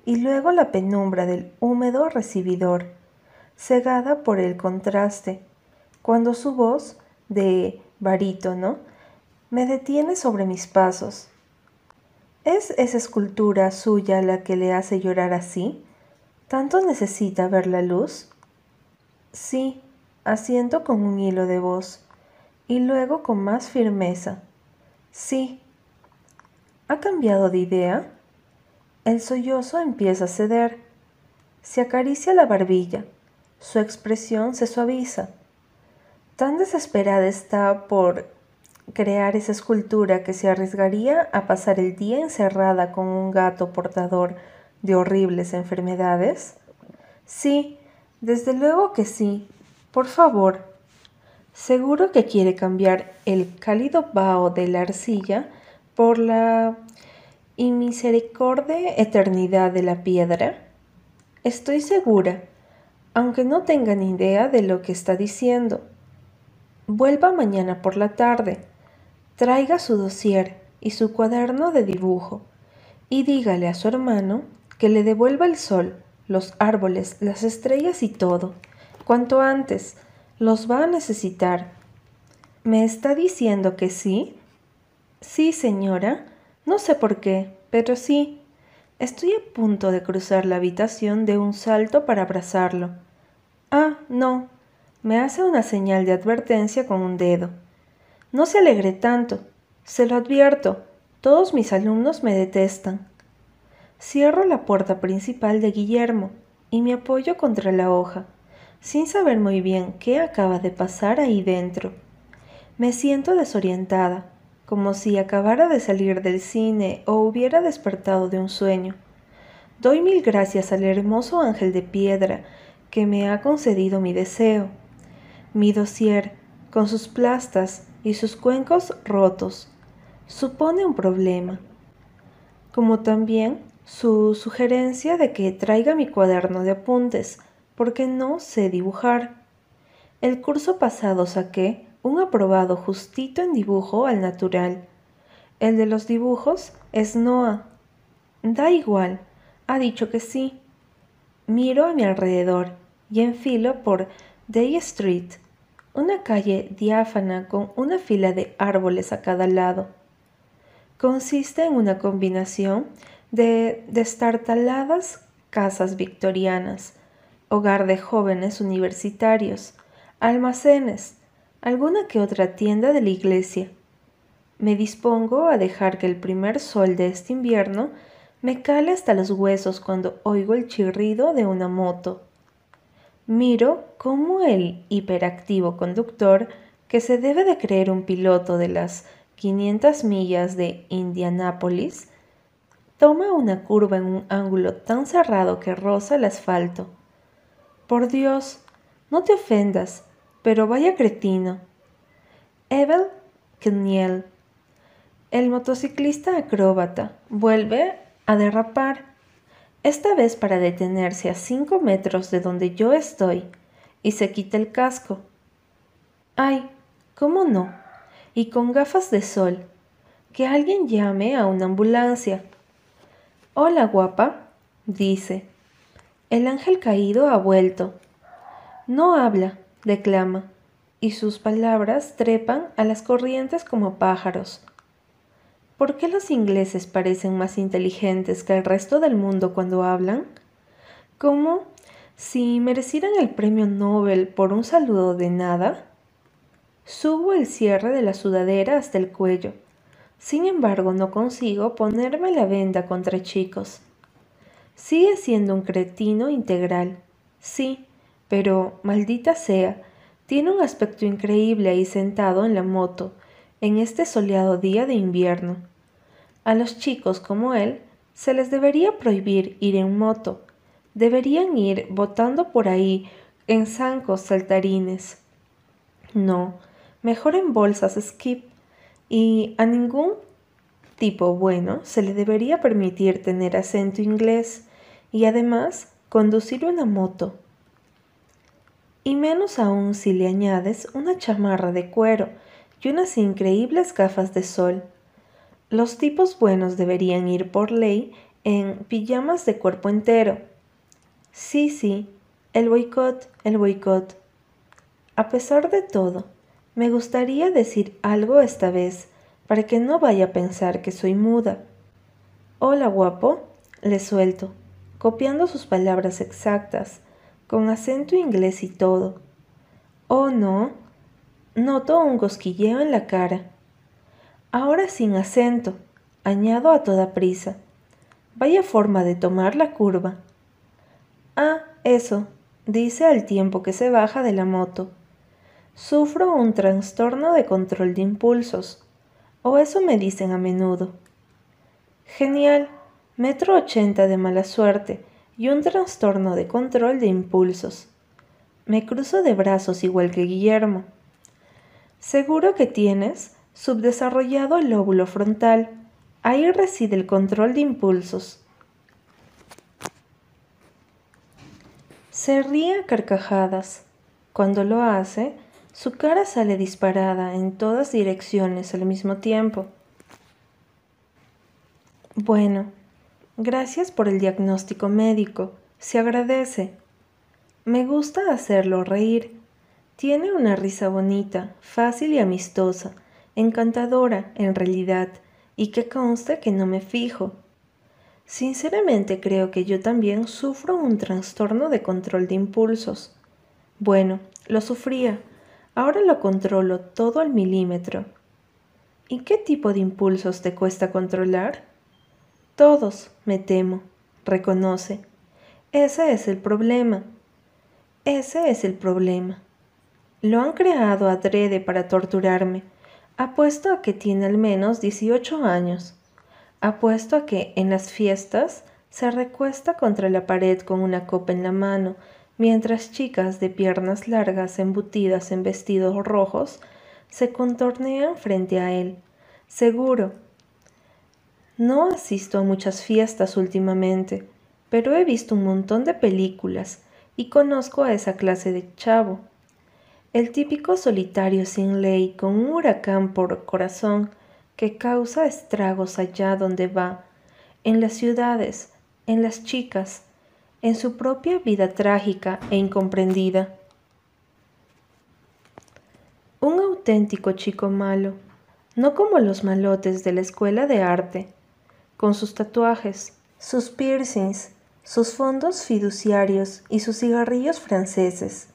y luego la penumbra del húmedo recibidor, cegada por el contraste, cuando su voz de barítono me detiene sobre mis pasos. ¿Es esa escultura suya la que le hace llorar así? ¿Tanto necesita ver la luz? Sí, asiento con un hilo de voz, y luego con más firmeza. Sí. ¿Ha cambiado de idea? El sollozo empieza a ceder. Se acaricia la barbilla. Su expresión se suaviza. Tan desesperada está por crear esa escultura que se arriesgaría a pasar el día encerrada con un gato portador de horribles enfermedades? Sí, desde luego que sí. Por favor. Seguro que quiere cambiar el cálido vaho de la arcilla por la inmisericorde eternidad de la piedra. Estoy segura, aunque no tenga ni idea de lo que está diciendo. Vuelva mañana por la tarde. Traiga su dossier y su cuaderno de dibujo y dígale a su hermano que le devuelva el sol, los árboles, las estrellas y todo. Cuanto antes, los va a necesitar. ¿Me está diciendo que sí? Sí, señora. No sé por qué, pero sí. Estoy a punto de cruzar la habitación de un salto para abrazarlo. Ah, no. Me hace una señal de advertencia con un dedo. No se alegre tanto. Se lo advierto. Todos mis alumnos me detestan. Cierro la puerta principal de Guillermo y me apoyo contra la hoja, sin saber muy bien qué acaba de pasar ahí dentro. Me siento desorientada, como si acabara de salir del cine o hubiera despertado de un sueño. Doy mil gracias al hermoso ángel de piedra que me ha concedido mi deseo. Mi dossier, con sus plastas y sus cuencos rotos, supone un problema, como también su sugerencia de que traiga mi cuaderno de apuntes, porque no sé dibujar. El curso pasado saqué un aprobado justito en dibujo al natural. El de los dibujos es Noah. Da igual, ha dicho que sí. Miro a mi alrededor y enfilo por Day Street, una calle diáfana con una fila de árboles a cada lado. Consiste en una combinación de destartaladas casas victorianas, hogar de jóvenes universitarios, almacenes, alguna que otra tienda de la iglesia. Me dispongo a dejar que el primer sol de este invierno me cale hasta los huesos cuando oigo el chirrido de una moto. Miro cómo el hiperactivo conductor, que se debe de creer un piloto de las 500 millas de Indianápolis, toma una curva en un ángulo tan cerrado que roza el asfalto. Por Dios, no te ofendas, pero vaya cretino. Evel Kniel, el motociclista acróbata, vuelve a derrapar, esta vez para detenerse a cinco metros de donde yo estoy, y se quita el casco. Ay, ¿cómo no? Y con gafas de sol. Que alguien llame a una ambulancia. Hola, guapa, dice. El ángel caído ha vuelto. No habla, declama, y sus palabras trepan a las corrientes como pájaros. ¿Por qué los ingleses parecen más inteligentes que el resto del mundo cuando hablan? ¿Cómo si merecieran el premio Nobel por un saludo de nada? Subo el cierre de la sudadera hasta el cuello. Sin embargo, no consigo ponerme la venda contra chicos. Sigue siendo un cretino integral. Sí, pero, maldita sea, tiene un aspecto increíble ahí sentado en la moto, en este soleado día de invierno. A los chicos como él se les debería prohibir ir en moto. Deberían ir botando por ahí en zancos saltarines. No, mejor en bolsas skip. Y a ningún tipo bueno se le debería permitir tener acento inglés y además conducir una moto. Y menos aún si le añades una chamarra de cuero y unas increíbles gafas de sol. Los tipos buenos deberían ir por ley en pijamas de cuerpo entero. Sí, sí, el boicot, el boicot. A pesar de todo, me gustaría decir algo esta vez para que no vaya a pensar que soy muda. Hola, guapo, le suelto, copiando sus palabras exactas, con acento inglés y todo. Oh, no. Noto un cosquilleo en la cara. Ahora sin acento, añado a toda prisa. Vaya forma de tomar la curva. Ah, eso, dice al tiempo que se baja de la moto. Sufro un trastorno de control de impulsos, o eso me dicen a menudo. Genial, metro ochenta de mala suerte y un trastorno de control de impulsos. Me cruzo de brazos igual que Guillermo. Seguro que tienes subdesarrollado el lóbulo frontal. Ahí reside el control de impulsos. Se ríe a carcajadas. Cuando lo hace, su cara sale disparada en todas direcciones al mismo tiempo. Bueno, gracias por el diagnóstico médico. Se agradece. Me gusta hacerlo reír. Tiene una risa bonita, fácil y amistosa encantadora en realidad, y que conste que no me fijo. Sinceramente creo que yo también sufro un trastorno de control de impulsos. Bueno, lo sufría, ahora lo controlo todo al milímetro. ¿Y qué tipo de impulsos te cuesta controlar? Todos, me temo, reconoce. Ese es el problema. Ese es el problema. Lo han creado adrede para torturarme, Apuesto a que tiene al menos 18 años. Apuesto a que en las fiestas se recuesta contra la pared con una copa en la mano, mientras chicas de piernas largas embutidas en vestidos rojos se contornean frente a él. Seguro. No asisto a muchas fiestas últimamente, pero he visto un montón de películas y conozco a esa clase de chavo. El típico solitario sin ley con un huracán por corazón que causa estragos allá donde va, en las ciudades, en las chicas, en su propia vida trágica e incomprendida. Un auténtico chico malo, no como los malotes de la escuela de arte, con sus tatuajes, sus piercings, sus fondos fiduciarios y sus cigarrillos franceses.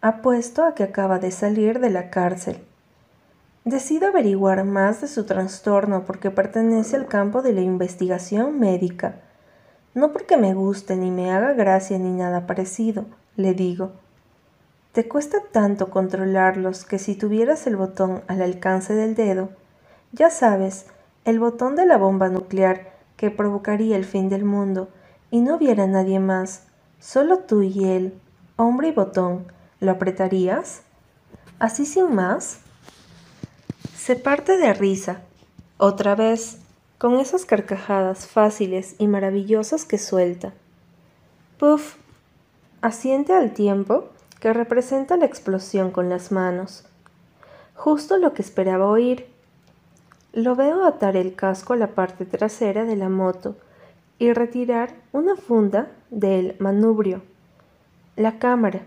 Apuesto a que acaba de salir de la cárcel. Decido averiguar más de su trastorno porque pertenece al campo de la investigación médica. No porque me guste ni me haga gracia ni nada parecido, le digo. Te cuesta tanto controlarlos que si tuvieras el botón al alcance del dedo, ya sabes, el botón de la bomba nuclear que provocaría el fin del mundo, y no hubiera nadie más, solo tú y él, hombre y botón, ¿lo apretarías? ¿Así sin más? Se parte de risa, otra vez, con esas carcajadas fáciles y maravillosas que suelta. Puff, asiente al tiempo que representa la explosión con las manos. Justo lo que esperaba oír. Lo veo atar el casco a la parte trasera de la moto y retirar una funda del manubrio. La cámara.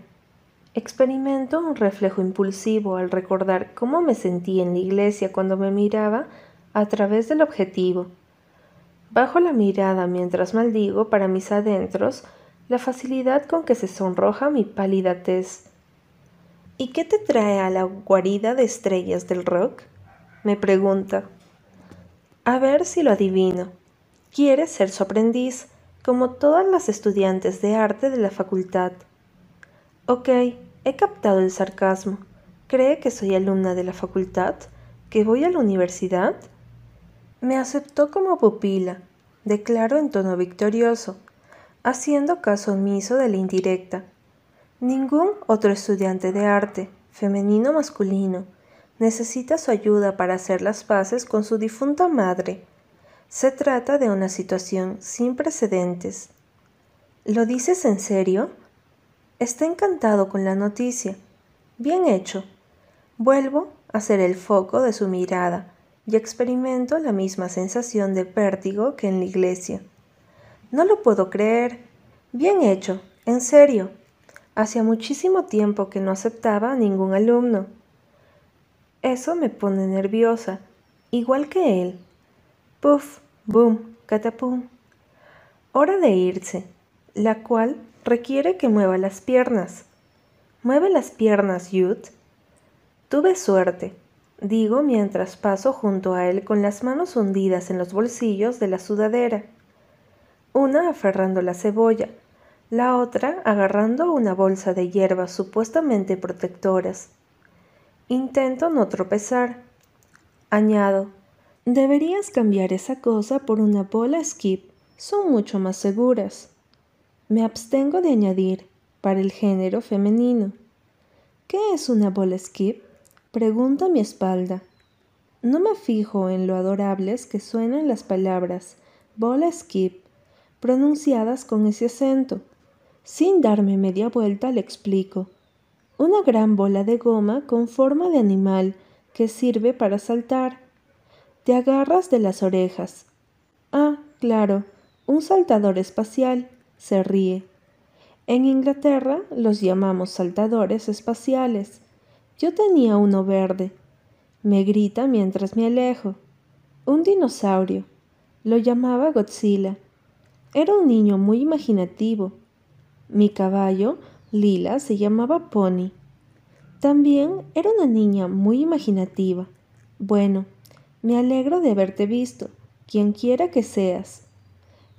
Experimento un reflejo impulsivo al recordar cómo me sentí en la iglesia cuando me miraba a través del objetivo. Bajo la mirada mientras maldigo para mis adentros la facilidad con que se sonroja mi pálida tez. ¿Y qué te trae a la guarida de estrellas del rock? me pregunta. A ver si lo adivino. Quiere ser su aprendiz, como todas las estudiantes de arte de la facultad. Ok, he captado el sarcasmo. ¿Cree que soy alumna de la facultad? ¿Que voy a la universidad? Me aceptó como pupila, declaro en tono victorioso, haciendo caso omiso de la indirecta. Ningún otro estudiante de arte, femenino o masculino, necesita su ayuda para hacer las paces con su difunta madre se trata de una situación sin precedentes. ¿Lo dices en serio? Está encantado con la noticia. Bien hecho. Vuelvo a ser el foco de su mirada y experimento la misma sensación de vértigo que en la iglesia. No lo puedo creer. Bien hecho, en serio. Hacía muchísimo tiempo que no aceptaba a ningún alumno. Eso me pone nerviosa, igual que él. Puff, boom, catapum. Hora de irse, la cual requiere que mueva las piernas. Mueve las piernas, Youth. Tuve suerte, digo mientras paso junto a él con las manos hundidas en los bolsillos de la sudadera. Una aferrando la cebolla, la otra agarrando una bolsa de hierbas supuestamente protectoras. Intento no tropezar. Añado, Deberías cambiar esa cosa por una bola skip. Son mucho más seguras. Me abstengo de añadir, para el género femenino. ¿Qué es una bola skip? Pregunta mi espalda. No me fijo en lo adorables que suenan las palabras bola skip, pronunciadas con ese acento. Sin darme media vuelta le explico. Una gran bola de goma con forma de animal que sirve para saltar te agarras de las orejas. Ah, claro, un saltador espacial, se ríe. En Inglaterra los llamamos saltadores espaciales. Yo tenía uno verde. Me grita mientras me alejo. Un dinosaurio. Lo llamaba Godzilla. Era un niño muy imaginativo. Mi caballo, Lila, se llamaba Pony. También era una niña muy imaginativa. Bueno, me alegro de haberte visto, quien quiera que seas.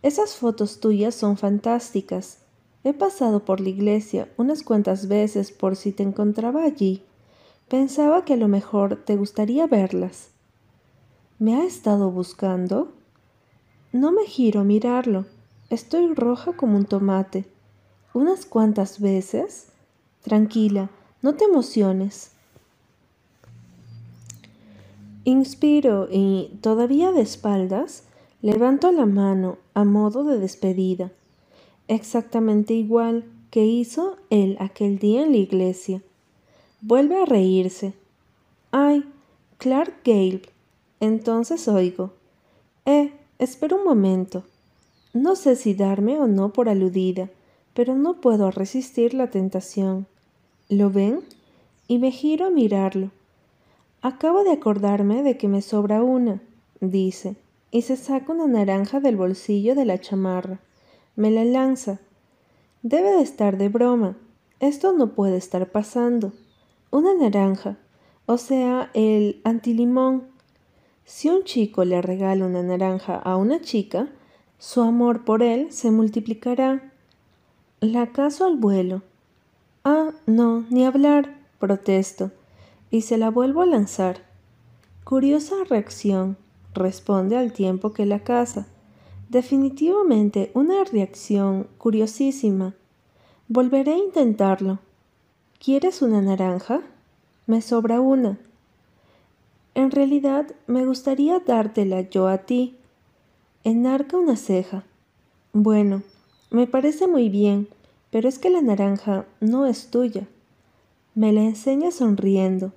Esas fotos tuyas son fantásticas. He pasado por la iglesia unas cuantas veces por si te encontraba allí, Pensaba que a lo mejor te gustaría verlas. ¿Me ha estado buscando? No me giro a mirarlo. Estoy roja como un tomate. Unas cuantas veces. Tranquila, no te emociones. Inspiro y, todavía de espaldas, levanto la mano a modo de despedida, exactamente igual que hizo él aquel día en la iglesia. Vuelve a reírse. Ay, Clark Gale. Entonces oigo. Eh, espera un momento. No sé si darme o no por aludida, pero no puedo resistir la tentación. ¿Lo ven? Y me giro a mirarlo. Acabo de acordarme de que me sobra una, dice, y se saca una naranja del bolsillo de la chamarra. Me la lanza. Debe de estar de broma. Esto no puede estar pasando. Una naranja, o sea, el antilimón. Si un chico le regala una naranja a una chica, su amor por él se multiplicará. La caso al vuelo. Ah, no, ni hablar, protesto y se la vuelvo a lanzar. Curiosa reacción, responde al tiempo que la caza. Definitivamente una reacción curiosísima. Volveré a intentarlo. ¿Quieres una naranja? Me sobra una. En realidad me gustaría dártela yo a ti. Enarca una ceja. Bueno, me parece muy bien, pero es que la naranja no es tuya. Me la enseña sonriendo.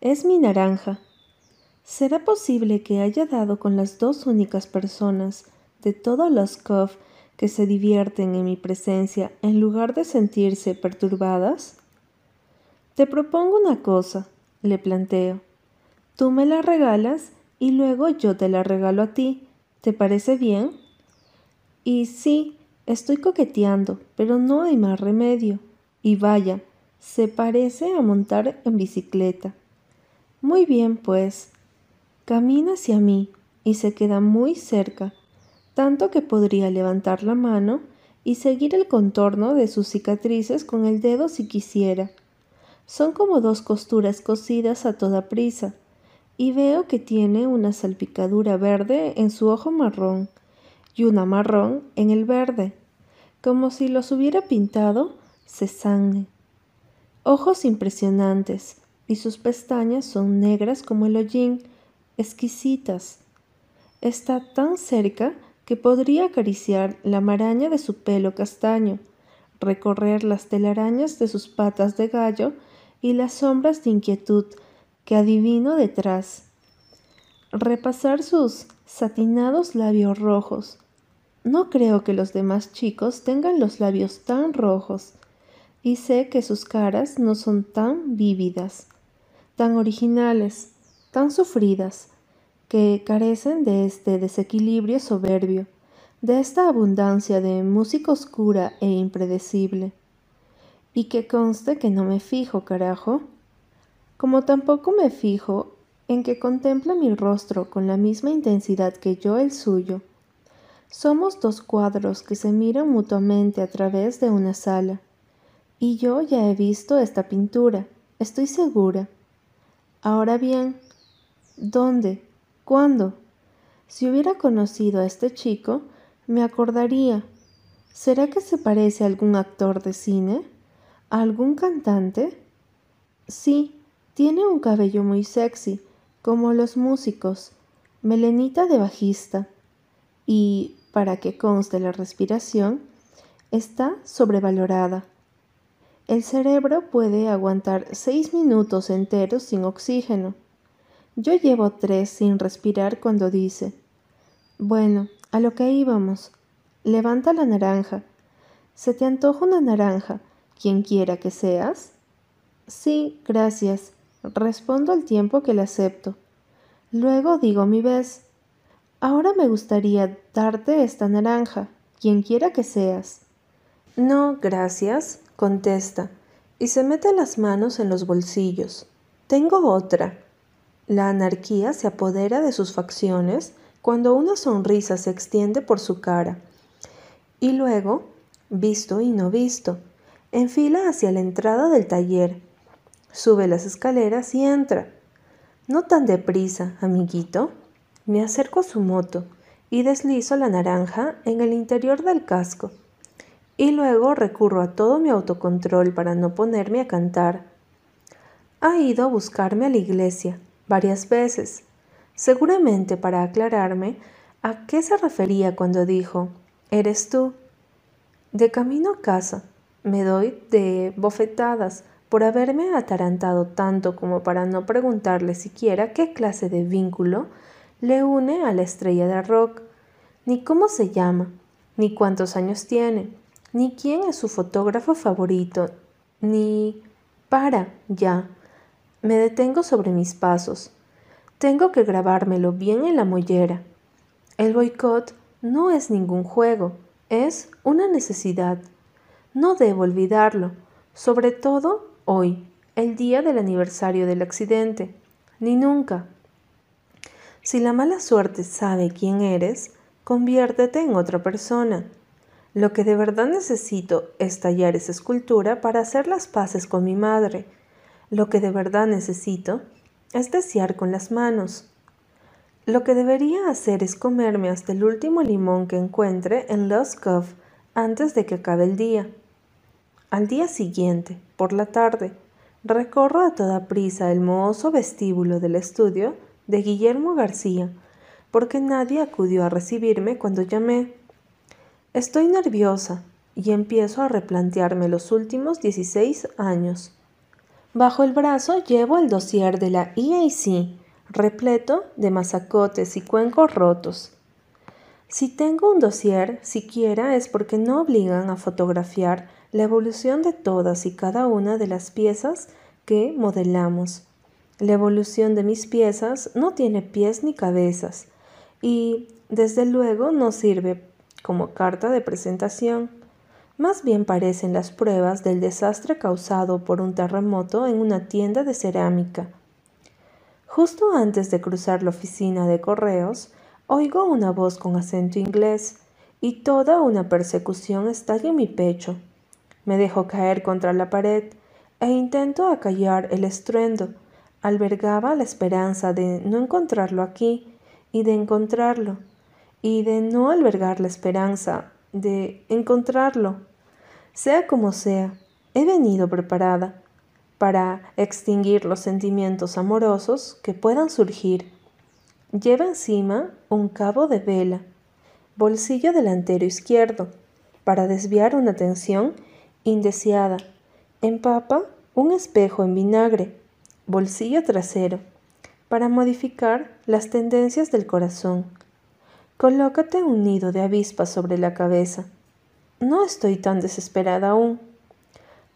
Es mi naranja. ¿Será posible que haya dado con las dos únicas personas de todos los Cove que se divierten en mi presencia en lugar de sentirse perturbadas? Te propongo una cosa, le planteo. Tú me la regalas y luego yo te la regalo a ti. ¿Te parece bien? Y sí, estoy coqueteando, pero no hay más remedio. Y vaya, se parece a montar en bicicleta. Muy bien, pues. Camina hacia mí y se queda muy cerca, tanto que podría levantar la mano y seguir el contorno de sus cicatrices con el dedo si quisiera. Son como dos costuras cosidas a toda prisa, y veo que tiene una salpicadura verde en su ojo marrón y una marrón en el verde, como si los hubiera pintado Cézanne. Ojos impresionantes, y sus pestañas son negras como el hollín, exquisitas. Está tan cerca que podría acariciar la maraña de su pelo castaño, recorrer las telarañas de sus patas de gallo y las sombras de inquietud que adivino detrás. Repasar sus satinados labios rojos. No creo que los demás chicos tengan los labios tan rojos, y sé que sus caras no son tan vívidas tan originales, tan sufridas, que carecen de este desequilibrio soberbio, de esta abundancia de música oscura e impredecible. Y que conste que no me fijo, carajo. Como tampoco me fijo en que contempla mi rostro con la misma intensidad que yo el suyo. Somos dos cuadros que se miran mutuamente a través de una sala. Y yo ya he visto esta pintura, estoy segura. Ahora bien, ¿dónde? ¿Cuándo? Si hubiera conocido a este chico, me acordaría. ¿Será que se parece a algún actor de cine? ¿A algún cantante? Sí, tiene un cabello muy sexy, como los músicos, melenita de bajista. Y, para que conste la respiración, está sobrevalorada. El cerebro puede aguantar seis minutos enteros sin oxígeno. Yo llevo tres sin respirar cuando dice, bueno, a lo que íbamos. Levanta la naranja. ¿Se te antoja una naranja, quien quiera que seas? Sí, gracias. Respondo al tiempo que la acepto. Luego digo mi vez. Ahora me gustaría darte esta naranja, quien quiera que seas. No, gracias contesta, y se mete las manos en los bolsillos. Tengo otra. La anarquía se apodera de sus facciones cuando una sonrisa se extiende por su cara. Y luego, visto y no visto, enfila hacia la entrada del taller. Sube las escaleras y entra. No tan deprisa, amiguito. Me acerco a su moto y deslizo la naranja en el interior del casco. Y luego recurro a todo mi autocontrol para no ponerme a cantar. Ha ido a buscarme a la iglesia varias veces, seguramente para aclararme a qué se refería cuando dijo, ¿eres tú? De camino a casa, me doy de bofetadas por haberme atarantado tanto como para no preguntarle siquiera qué clase de vínculo le une a la estrella de rock, ni cómo se llama, ni cuántos años tiene, ni quién es su fotógrafo favorito, ni... Para, ya. Me detengo sobre mis pasos. Tengo que grabármelo bien en la mollera. El boicot no es ningún juego, es una necesidad. No debo olvidarlo, sobre todo hoy, el día del aniversario del accidente, ni nunca. Si la mala suerte sabe quién eres, conviértete en otra persona. Lo que de verdad necesito es tallar esa escultura para hacer las paces con mi madre. Lo que de verdad necesito es desear con las manos. Lo que debería hacer es comerme hasta el último limón que encuentre en Lost Cove antes de que acabe el día. Al día siguiente, por la tarde, recorro a toda prisa el mohoso vestíbulo del estudio de Guillermo García, porque nadie acudió a recibirme cuando llamé. Estoy nerviosa y empiezo a replantearme los últimos 16 años. Bajo el brazo llevo el dossier de la EAC, repleto de masacotes y cuencos rotos. Si tengo un dossier siquiera es porque no obligan a fotografiar la evolución de todas y cada una de las piezas que modelamos. La evolución de mis piezas no tiene pies ni cabezas y, desde luego, no sirve como carta de presentación. Más bien parecen las pruebas del desastre causado por un terremoto en una tienda de cerámica. Justo antes de cruzar la oficina de correos, oigo una voz con acento inglés y toda una persecución estalla en mi pecho. Me dejo caer contra la pared e intento acallar el estruendo. Albergaba la esperanza de no encontrarlo aquí y de encontrarlo, y de no albergar la esperanza de encontrarlo. Sea como sea, he venido preparada para extinguir los sentimientos amorosos que puedan surgir. Lleva encima un cabo de vela, bolsillo delantero izquierdo, para desviar una tensión indeseada. Empapa un espejo en vinagre, bolsillo trasero, para modificar las tendencias del corazón. Colócate un nido de avispas sobre la cabeza. No estoy tan desesperada aún.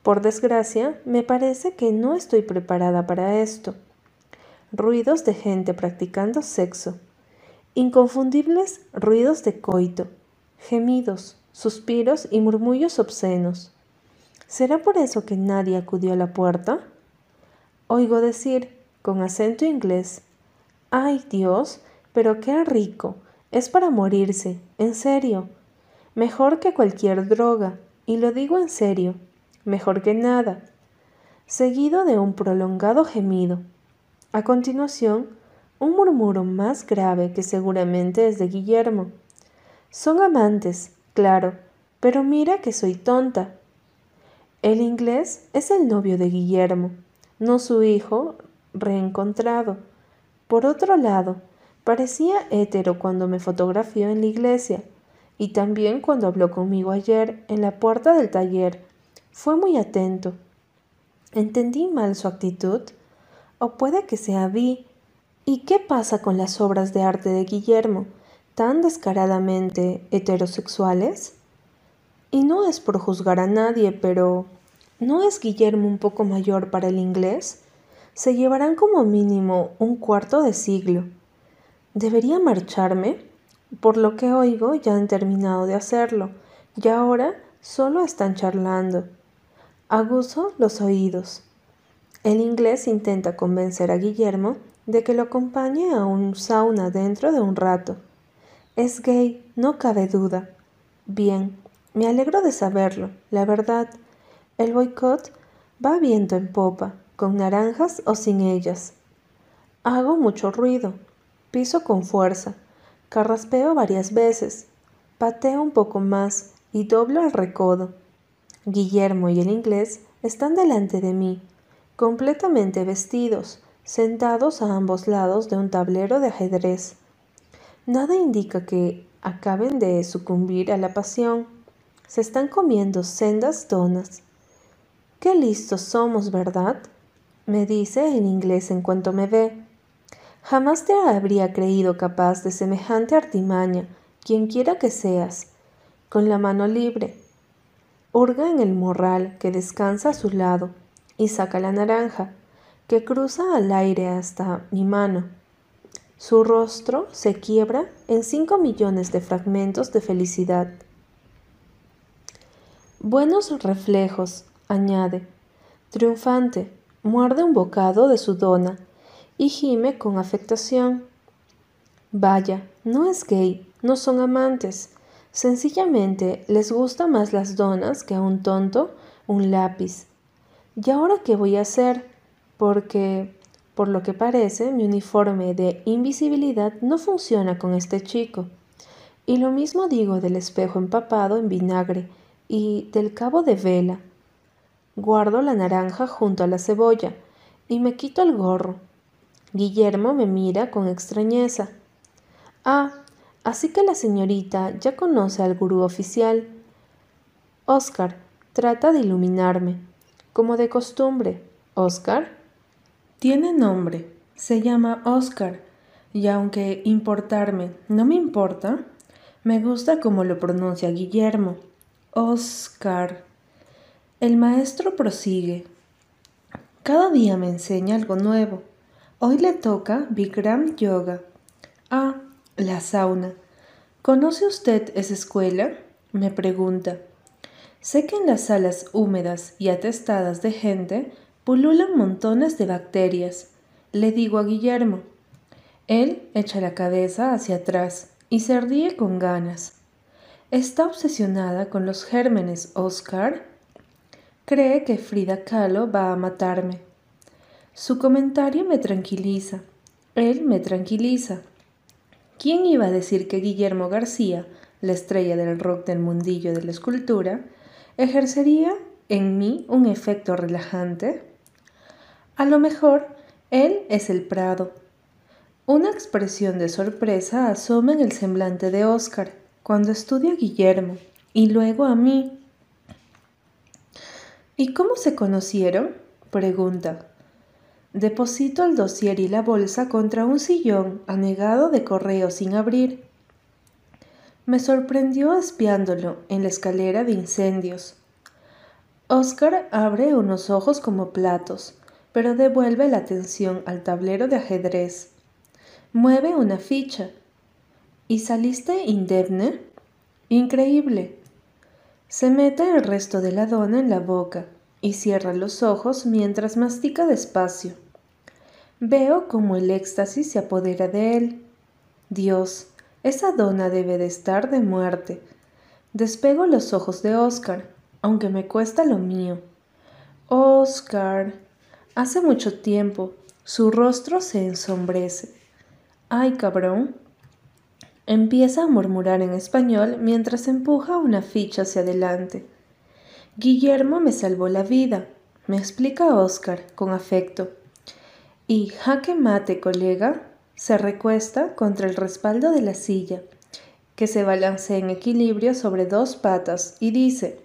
Por desgracia, me parece que no estoy preparada para esto. Ruidos de gente practicando sexo. Inconfundibles ruidos de coito. Gemidos, suspiros y murmullos obscenos. ¿Será por eso que nadie acudió a la puerta? Oigo decir, con acento inglés, ¡ay Dios! Pero qué rico. Es para morirse, en serio. Mejor que cualquier droga, y lo digo en serio, mejor que nada. Seguido de un prolongado gemido. A continuación, un murmuro más grave que seguramente es de Guillermo. Son amantes, claro, pero mira que soy tonta. El inglés es el novio de Guillermo, no su hijo reencontrado. Por otro lado, parecía hétero cuando me fotografió en la iglesia y también cuando habló conmigo ayer en la puerta del taller. Fue muy atento. ¿Entendí mal su actitud? ¿O puede que sea vi? ¿Y qué pasa con las obras de arte de Guillermo, tan descaradamente heterosexuales? Y no es por juzgar a nadie, pero ¿no es Guillermo un poco mayor para el inglés? Se llevarán como mínimo un cuarto de siglo. ¿Debería marcharme? Por lo que oigo ya han terminado de hacerlo, y ahora solo están charlando. Aguzo los oídos. El inglés intenta convencer a Guillermo de que lo acompañe a un sauna dentro de un rato. Es gay, no cabe duda. Bien, me alegro de saberlo, la verdad. El boicot va viento en popa, con naranjas o sin ellas. Hago mucho ruido, piso con fuerza, carraspeo varias veces, pateo un poco más y doblo el recodo. Guillermo y el inglés están delante de mí, completamente vestidos, sentados a ambos lados de un tablero de ajedrez. Nada indica que acaben de sucumbir a la pasión. Se están comiendo sendas donas. Qué listos somos, ¿verdad? me dice en inglés en cuanto me ve. Jamás te habría creído capaz de semejante artimaña, quien quiera que seas, con la mano libre. Hurga en el morral que descansa a su lado y saca la naranja, que cruza al aire hasta mi mano. Su rostro se quiebra en cinco millones de fragmentos de felicidad. Buenos reflejos, añade. Triunfante, muerde un bocado de su dona y gime con afectación. Vaya, no es gay, no son amantes. Sencillamente les gusta más las donas que a un tonto un lápiz. ¿Y ahora qué voy a hacer? Porque, por lo que parece, mi uniforme de invisibilidad no funciona con este chico. Y lo mismo digo del espejo empapado en vinagre y del cabo de vela. Guardo la naranja junto a la cebolla y me quito el gorro. Guillermo me mira con extrañeza. Ah, así que la señorita ya conoce al gurú oficial. Oscar, trata de iluminarme, como de costumbre. Oscar. Tiene nombre, se llama Oscar, y aunque importarme no me importa, me gusta como lo pronuncia Guillermo. Oscar. El maestro prosigue. Cada día me enseña algo nuevo. Hoy le toca Bikram Yoga. Ah, la sauna. ¿Conoce usted esa escuela? me pregunta. Sé que en las salas húmedas y atestadas de gente pululan montones de bacterias. Le digo a Guillermo. Él echa la cabeza hacia atrás y se ríe con ganas. Está obsesionada con los gérmenes, Oscar. Cree que Frida Kahlo va a matarme. Su comentario me tranquiliza. Él me tranquiliza. ¿Quién iba a decir que Guillermo García, la estrella del rock del mundillo de la escultura, ejercería en mí un efecto relajante? A lo mejor él es el Prado. Una expresión de sorpresa asoma en el semblante de Oscar cuando estudia a Guillermo y luego a mí. ¿Y cómo se conocieron? pregunta. Deposito el dossier y la bolsa contra un sillón anegado de correo sin abrir. Me sorprendió espiándolo en la escalera de incendios. Oscar abre unos ojos como platos, pero devuelve la atención al tablero de ajedrez. Mueve una ficha. ¿Y saliste indemne? Increíble. Se mete el resto de la dona en la boca y cierra los ojos mientras mastica despacio. Veo como el éxtasis se apodera de él. Dios, esa dona debe de estar de muerte. Despego los ojos de Oscar, aunque me cuesta lo mío. Oscar. Hace mucho tiempo. Su rostro se ensombrece. Ay, cabrón. Empieza a murmurar en español mientras empuja una ficha hacia adelante. Guillermo me salvó la vida, me explica Oscar con afecto. Y jaque mate, colega, se recuesta contra el respaldo de la silla, que se balancea en equilibrio sobre dos patas, y dice,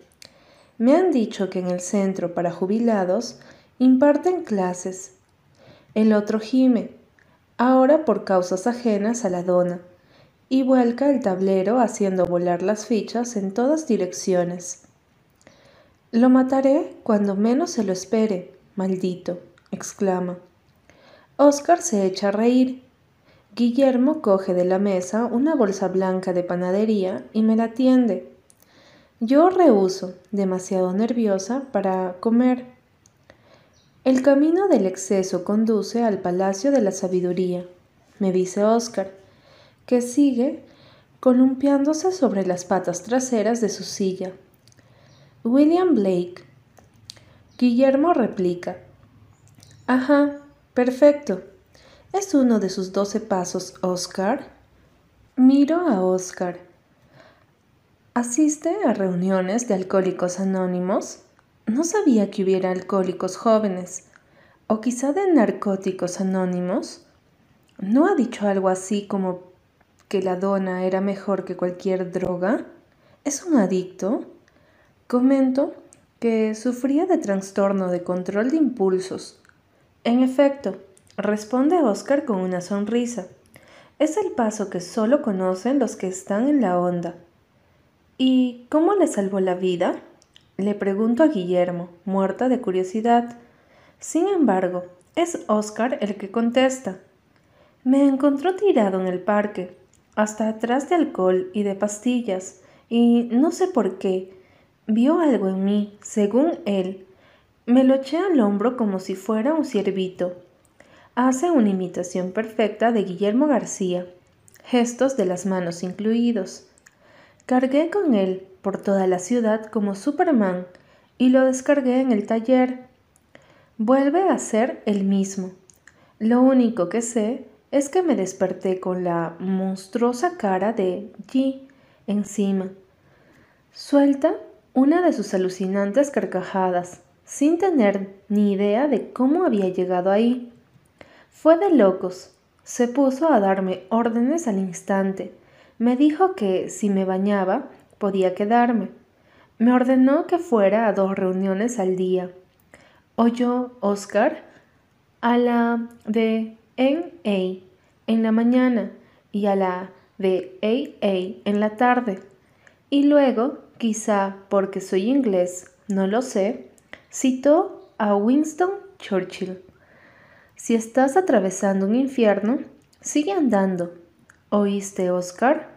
me han dicho que en el centro para jubilados imparten clases. El otro gime, ahora por causas ajenas a la dona y vuelca el tablero haciendo volar las fichas en todas direcciones. Lo mataré cuando menos se lo espere, maldito, exclama. Oscar se echa a reír. Guillermo coge de la mesa una bolsa blanca de panadería y me la tiende. Yo rehuso, demasiado nerviosa, para comer. El camino del exceso conduce al Palacio de la Sabiduría, me dice Oscar que sigue columpiándose sobre las patas traseras de su silla. William Blake. Guillermo replica. Ajá, perfecto. ¿Es uno de sus doce pasos, Oscar? Miro a Oscar. ¿Asiste a reuniones de alcohólicos anónimos? No sabía que hubiera alcohólicos jóvenes. ¿O quizá de narcóticos anónimos? ¿No ha dicho algo así como que la dona era mejor que cualquier droga? ¿Es un adicto? Comento que sufría de trastorno de control de impulsos en efecto, responde Oscar con una sonrisa. Es el paso que solo conocen los que están en la onda. ¿Y cómo le salvó la vida? Le pregunto a Guillermo, muerta de curiosidad. Sin embargo, es Oscar el que contesta. Me encontró tirado en el parque, hasta atrás de alcohol y de pastillas, y no sé por qué. Vio algo en mí, según él, me lo eché al hombro como si fuera un ciervito. Hace una imitación perfecta de Guillermo García, gestos de las manos incluidos. Cargué con él por toda la ciudad como Superman y lo descargué en el taller. Vuelve a ser el mismo. Lo único que sé es que me desperté con la monstruosa cara de G encima. Suelta una de sus alucinantes carcajadas sin tener ni idea de cómo había llegado ahí. Fue de locos. Se puso a darme órdenes al instante. Me dijo que si me bañaba podía quedarme. Me ordenó que fuera a dos reuniones al día. Oyó Oscar a la de NA en la mañana y a la de AA en la tarde. Y luego, quizá porque soy inglés, no lo sé, Citó a Winston Churchill. Si estás atravesando un infierno, sigue andando. ¿Oíste, Oscar?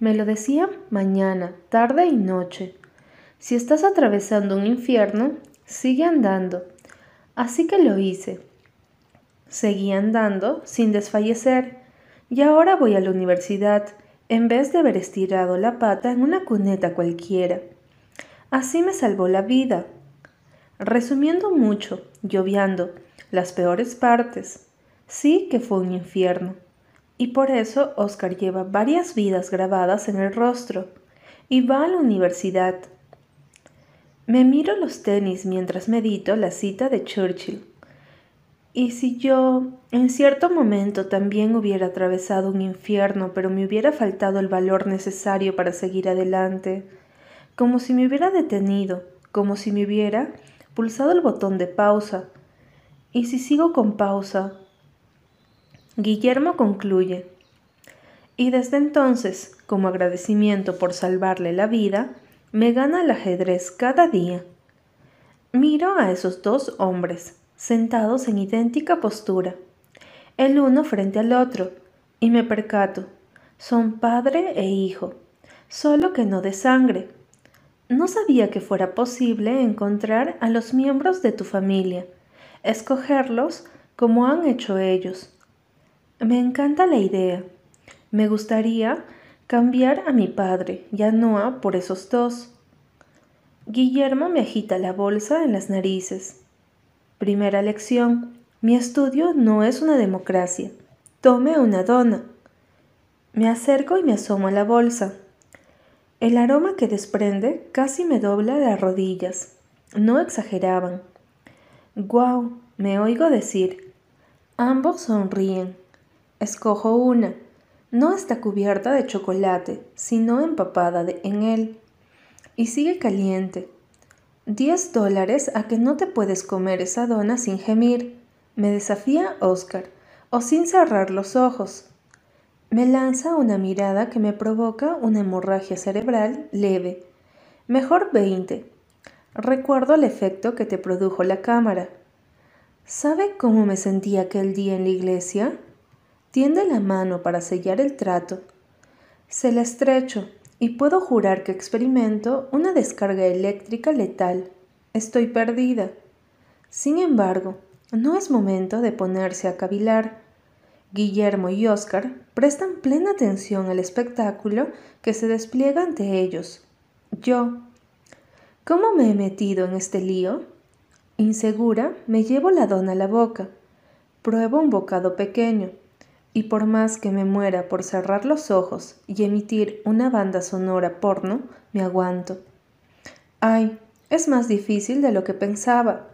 Me lo decía mañana, tarde y noche. Si estás atravesando un infierno, sigue andando. Así que lo hice. Seguí andando sin desfallecer y ahora voy a la universidad en vez de haber estirado la pata en una cuneta cualquiera. Así me salvó la vida. Resumiendo mucho, lloviando, las peores partes, sí que fue un infierno. Y por eso Oscar lleva varias vidas grabadas en el rostro y va a la universidad. Me miro los tenis mientras medito la cita de Churchill. ¿Y si yo en cierto momento también hubiera atravesado un infierno, pero me hubiera faltado el valor necesario para seguir adelante? Como si me hubiera detenido, como si me hubiera pulsado el botón de pausa. ¿Y si sigo con pausa? Guillermo concluye. Y desde entonces, como agradecimiento por salvarle la vida, me gana el ajedrez cada día. Miro a esos dos hombres, sentados en idéntica postura, el uno frente al otro, y me percato, son padre e hijo, solo que no de sangre, no sabía que fuera posible encontrar a los miembros de tu familia, escogerlos como han hecho ellos. Me encanta la idea. Me gustaría cambiar a mi padre y a Noah por esos dos. Guillermo me agita la bolsa en las narices. Primera lección. Mi estudio no es una democracia. Tome una dona. Me acerco y me asomo a la bolsa. El aroma que desprende casi me dobla las rodillas. No exageraban. Guau, me oigo decir. Ambos sonríen. Escojo una. No está cubierta de chocolate, sino empapada en él. Y sigue caliente. Diez dólares a que no te puedes comer esa dona sin gemir. Me desafía Oscar, o sin cerrar los ojos. Me lanza una mirada que me provoca una hemorragia cerebral leve. Mejor 20. Recuerdo el efecto que te produjo la cámara. ¿Sabe cómo me sentí aquel día en la iglesia? Tiende la mano para sellar el trato. Se la estrecho y puedo jurar que experimento una descarga eléctrica letal. Estoy perdida. Sin embargo, no es momento de ponerse a cavilar. Guillermo y Oscar prestan plena atención al espectáculo que se despliega ante ellos. Yo, ¿cómo me he metido en este lío? Insegura, me llevo la dona a la boca. Pruebo un bocado pequeño, y por más que me muera por cerrar los ojos y emitir una banda sonora porno, me aguanto. Ay, es más difícil de lo que pensaba.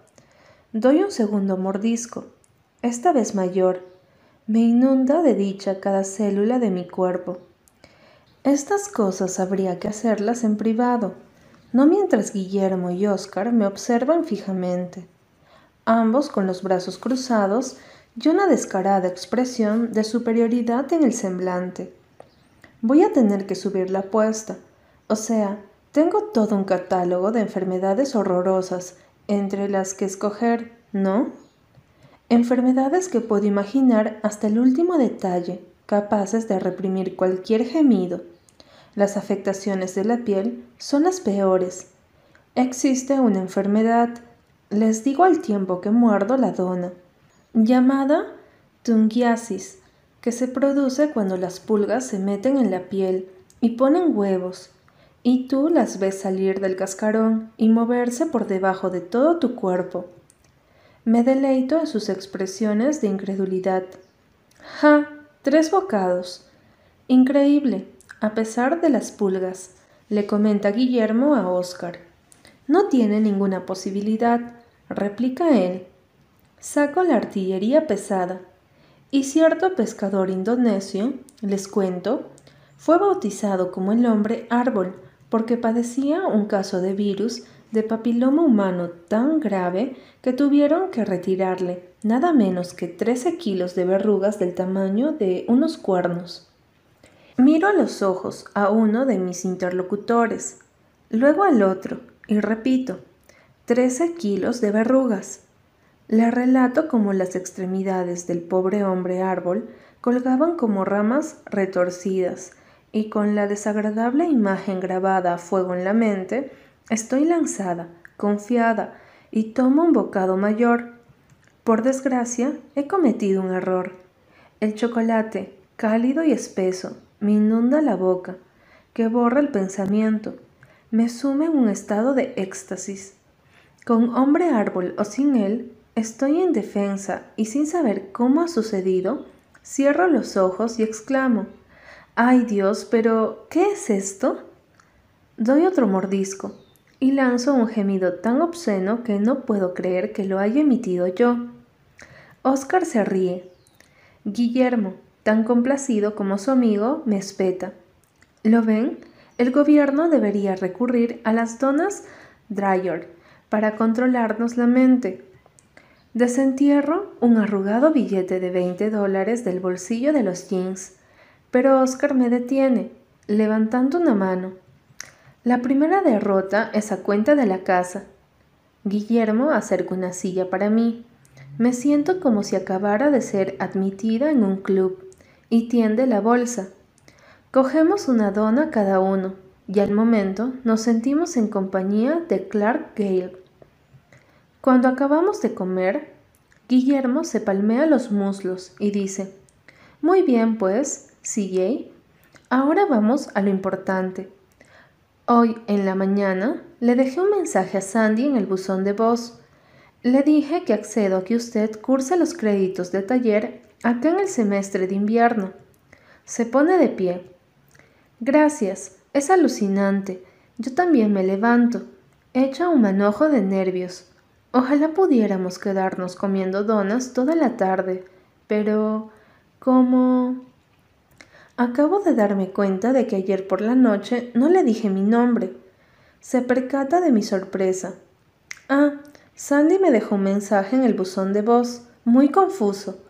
Doy un segundo mordisco, esta vez mayor. Me inunda de dicha cada célula de mi cuerpo. Estas cosas habría que hacerlas en privado, no mientras Guillermo y Oscar me observan fijamente, ambos con los brazos cruzados y una descarada expresión de superioridad en el semblante. Voy a tener que subir la apuesta, o sea, tengo todo un catálogo de enfermedades horrorosas entre las que escoger, ¿no? Enfermedades que puedo imaginar hasta el último detalle, capaces de reprimir cualquier gemido. Las afectaciones de la piel son las peores. Existe una enfermedad, les digo al tiempo que muerdo la dona, llamada tungiasis, que se produce cuando las pulgas se meten en la piel y ponen huevos y tú las ves salir del cascarón y moverse por debajo de todo tu cuerpo. Me deleito en sus expresiones de incredulidad. ¡Ja! Tres bocados. Increíble, a pesar de las pulgas, le comenta Guillermo a Oscar. No tiene ninguna posibilidad, replica él. Saco la artillería pesada. Y cierto pescador indonesio, les cuento, fue bautizado como el hombre árbol porque padecía un caso de virus de papiloma humano tan grave que tuvieron que retirarle nada menos que 13 kilos de verrugas del tamaño de unos cuernos. Miro a los ojos a uno de mis interlocutores, luego al otro, y repito, 13 kilos de verrugas. Le relato cómo las extremidades del pobre hombre árbol colgaban como ramas retorcidas, y con la desagradable imagen grabada a fuego en la mente, estoy lanzada, confiada, y tomo un bocado mayor. Por desgracia, he cometido un error. El chocolate, cálido y espeso, me inunda la boca, que borra el pensamiento, me sume en un estado de éxtasis. Con hombre árbol o sin él, estoy en defensa y sin saber cómo ha sucedido, cierro los ojos y exclamo, Ay Dios, pero ¿qué es esto? Doy otro mordisco y lanzo un gemido tan obsceno que no puedo creer que lo haya emitido yo. Oscar se ríe. Guillermo, tan complacido como su amigo, me espeta. ¿Lo ven? El gobierno debería recurrir a las donas Dryer para controlarnos la mente. Desentierro un arrugado billete de 20 dólares del bolsillo de los jeans pero Oscar me detiene, levantando una mano. La primera derrota es a cuenta de la casa. Guillermo acerca una silla para mí. Me siento como si acabara de ser admitida en un club y tiende la bolsa. Cogemos una dona cada uno y al momento nos sentimos en compañía de Clark Gale. Cuando acabamos de comer, Guillermo se palmea los muslos y dice, Muy bien, pues, CJ. Ahora vamos a lo importante. Hoy en la mañana le dejé un mensaje a Sandy en el buzón de voz. Le dije que accedo a que usted curse los créditos de taller acá en el semestre de invierno. Se pone de pie. Gracias, es alucinante. Yo también me levanto. Echa un manojo de nervios. Ojalá pudiéramos quedarnos comiendo donas toda la tarde, pero... ¿cómo? Acabo de darme cuenta de que ayer por la noche no le dije mi nombre. Se percata de mi sorpresa. Ah, Sandy me dejó un mensaje en el buzón de voz, muy confuso.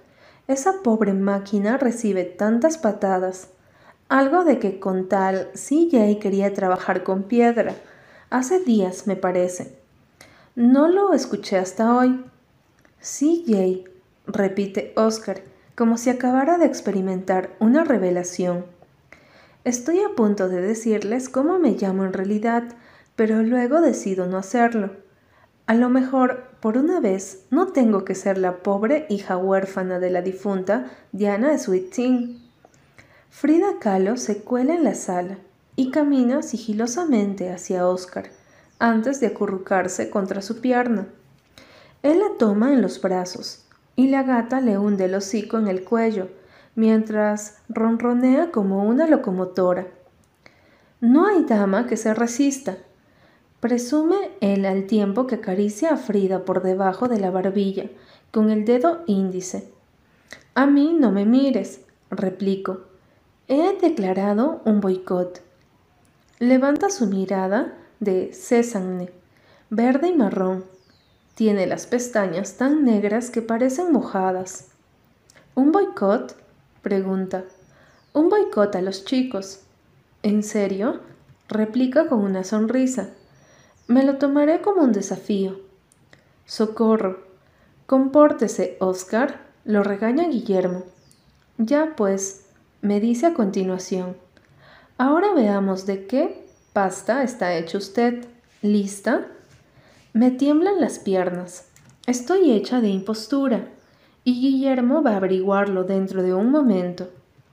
Esa pobre máquina recibe tantas patadas. Algo de que con tal CJ quería trabajar con piedra. Hace días, me parece. No lo escuché hasta hoy. CJ, repite Oscar como si acabara de experimentar una revelación. Estoy a punto de decirles cómo me llamo en realidad, pero luego decido no hacerlo. A lo mejor, por una vez, no tengo que ser la pobre hija huérfana de la difunta Diana Sweeting. Frida Kahlo se cuela en la sala y camina sigilosamente hacia Oscar, antes de acurrucarse contra su pierna. Él la toma en los brazos y la gata le hunde el hocico en el cuello mientras ronronea como una locomotora. No hay dama que se resista. Presume él al tiempo que acaricia a Frida por debajo de la barbilla con el dedo índice. A mí no me mires, replico. He declarado un boicot. Levanta su mirada de sésame, verde y marrón. Tiene las pestañas tan negras que parecen mojadas. ¿Un boicot? pregunta. Un boicot a los chicos. ¿En serio? replica con una sonrisa. Me lo tomaré como un desafío. Socorro. Compórtese, Oscar, lo regaña Guillermo. Ya pues, me dice a continuación. Ahora veamos de qué pasta está hecho usted. ¿Lista? Me tiemblan las piernas. Estoy hecha de impostura y Guillermo va a averiguarlo dentro de un momento.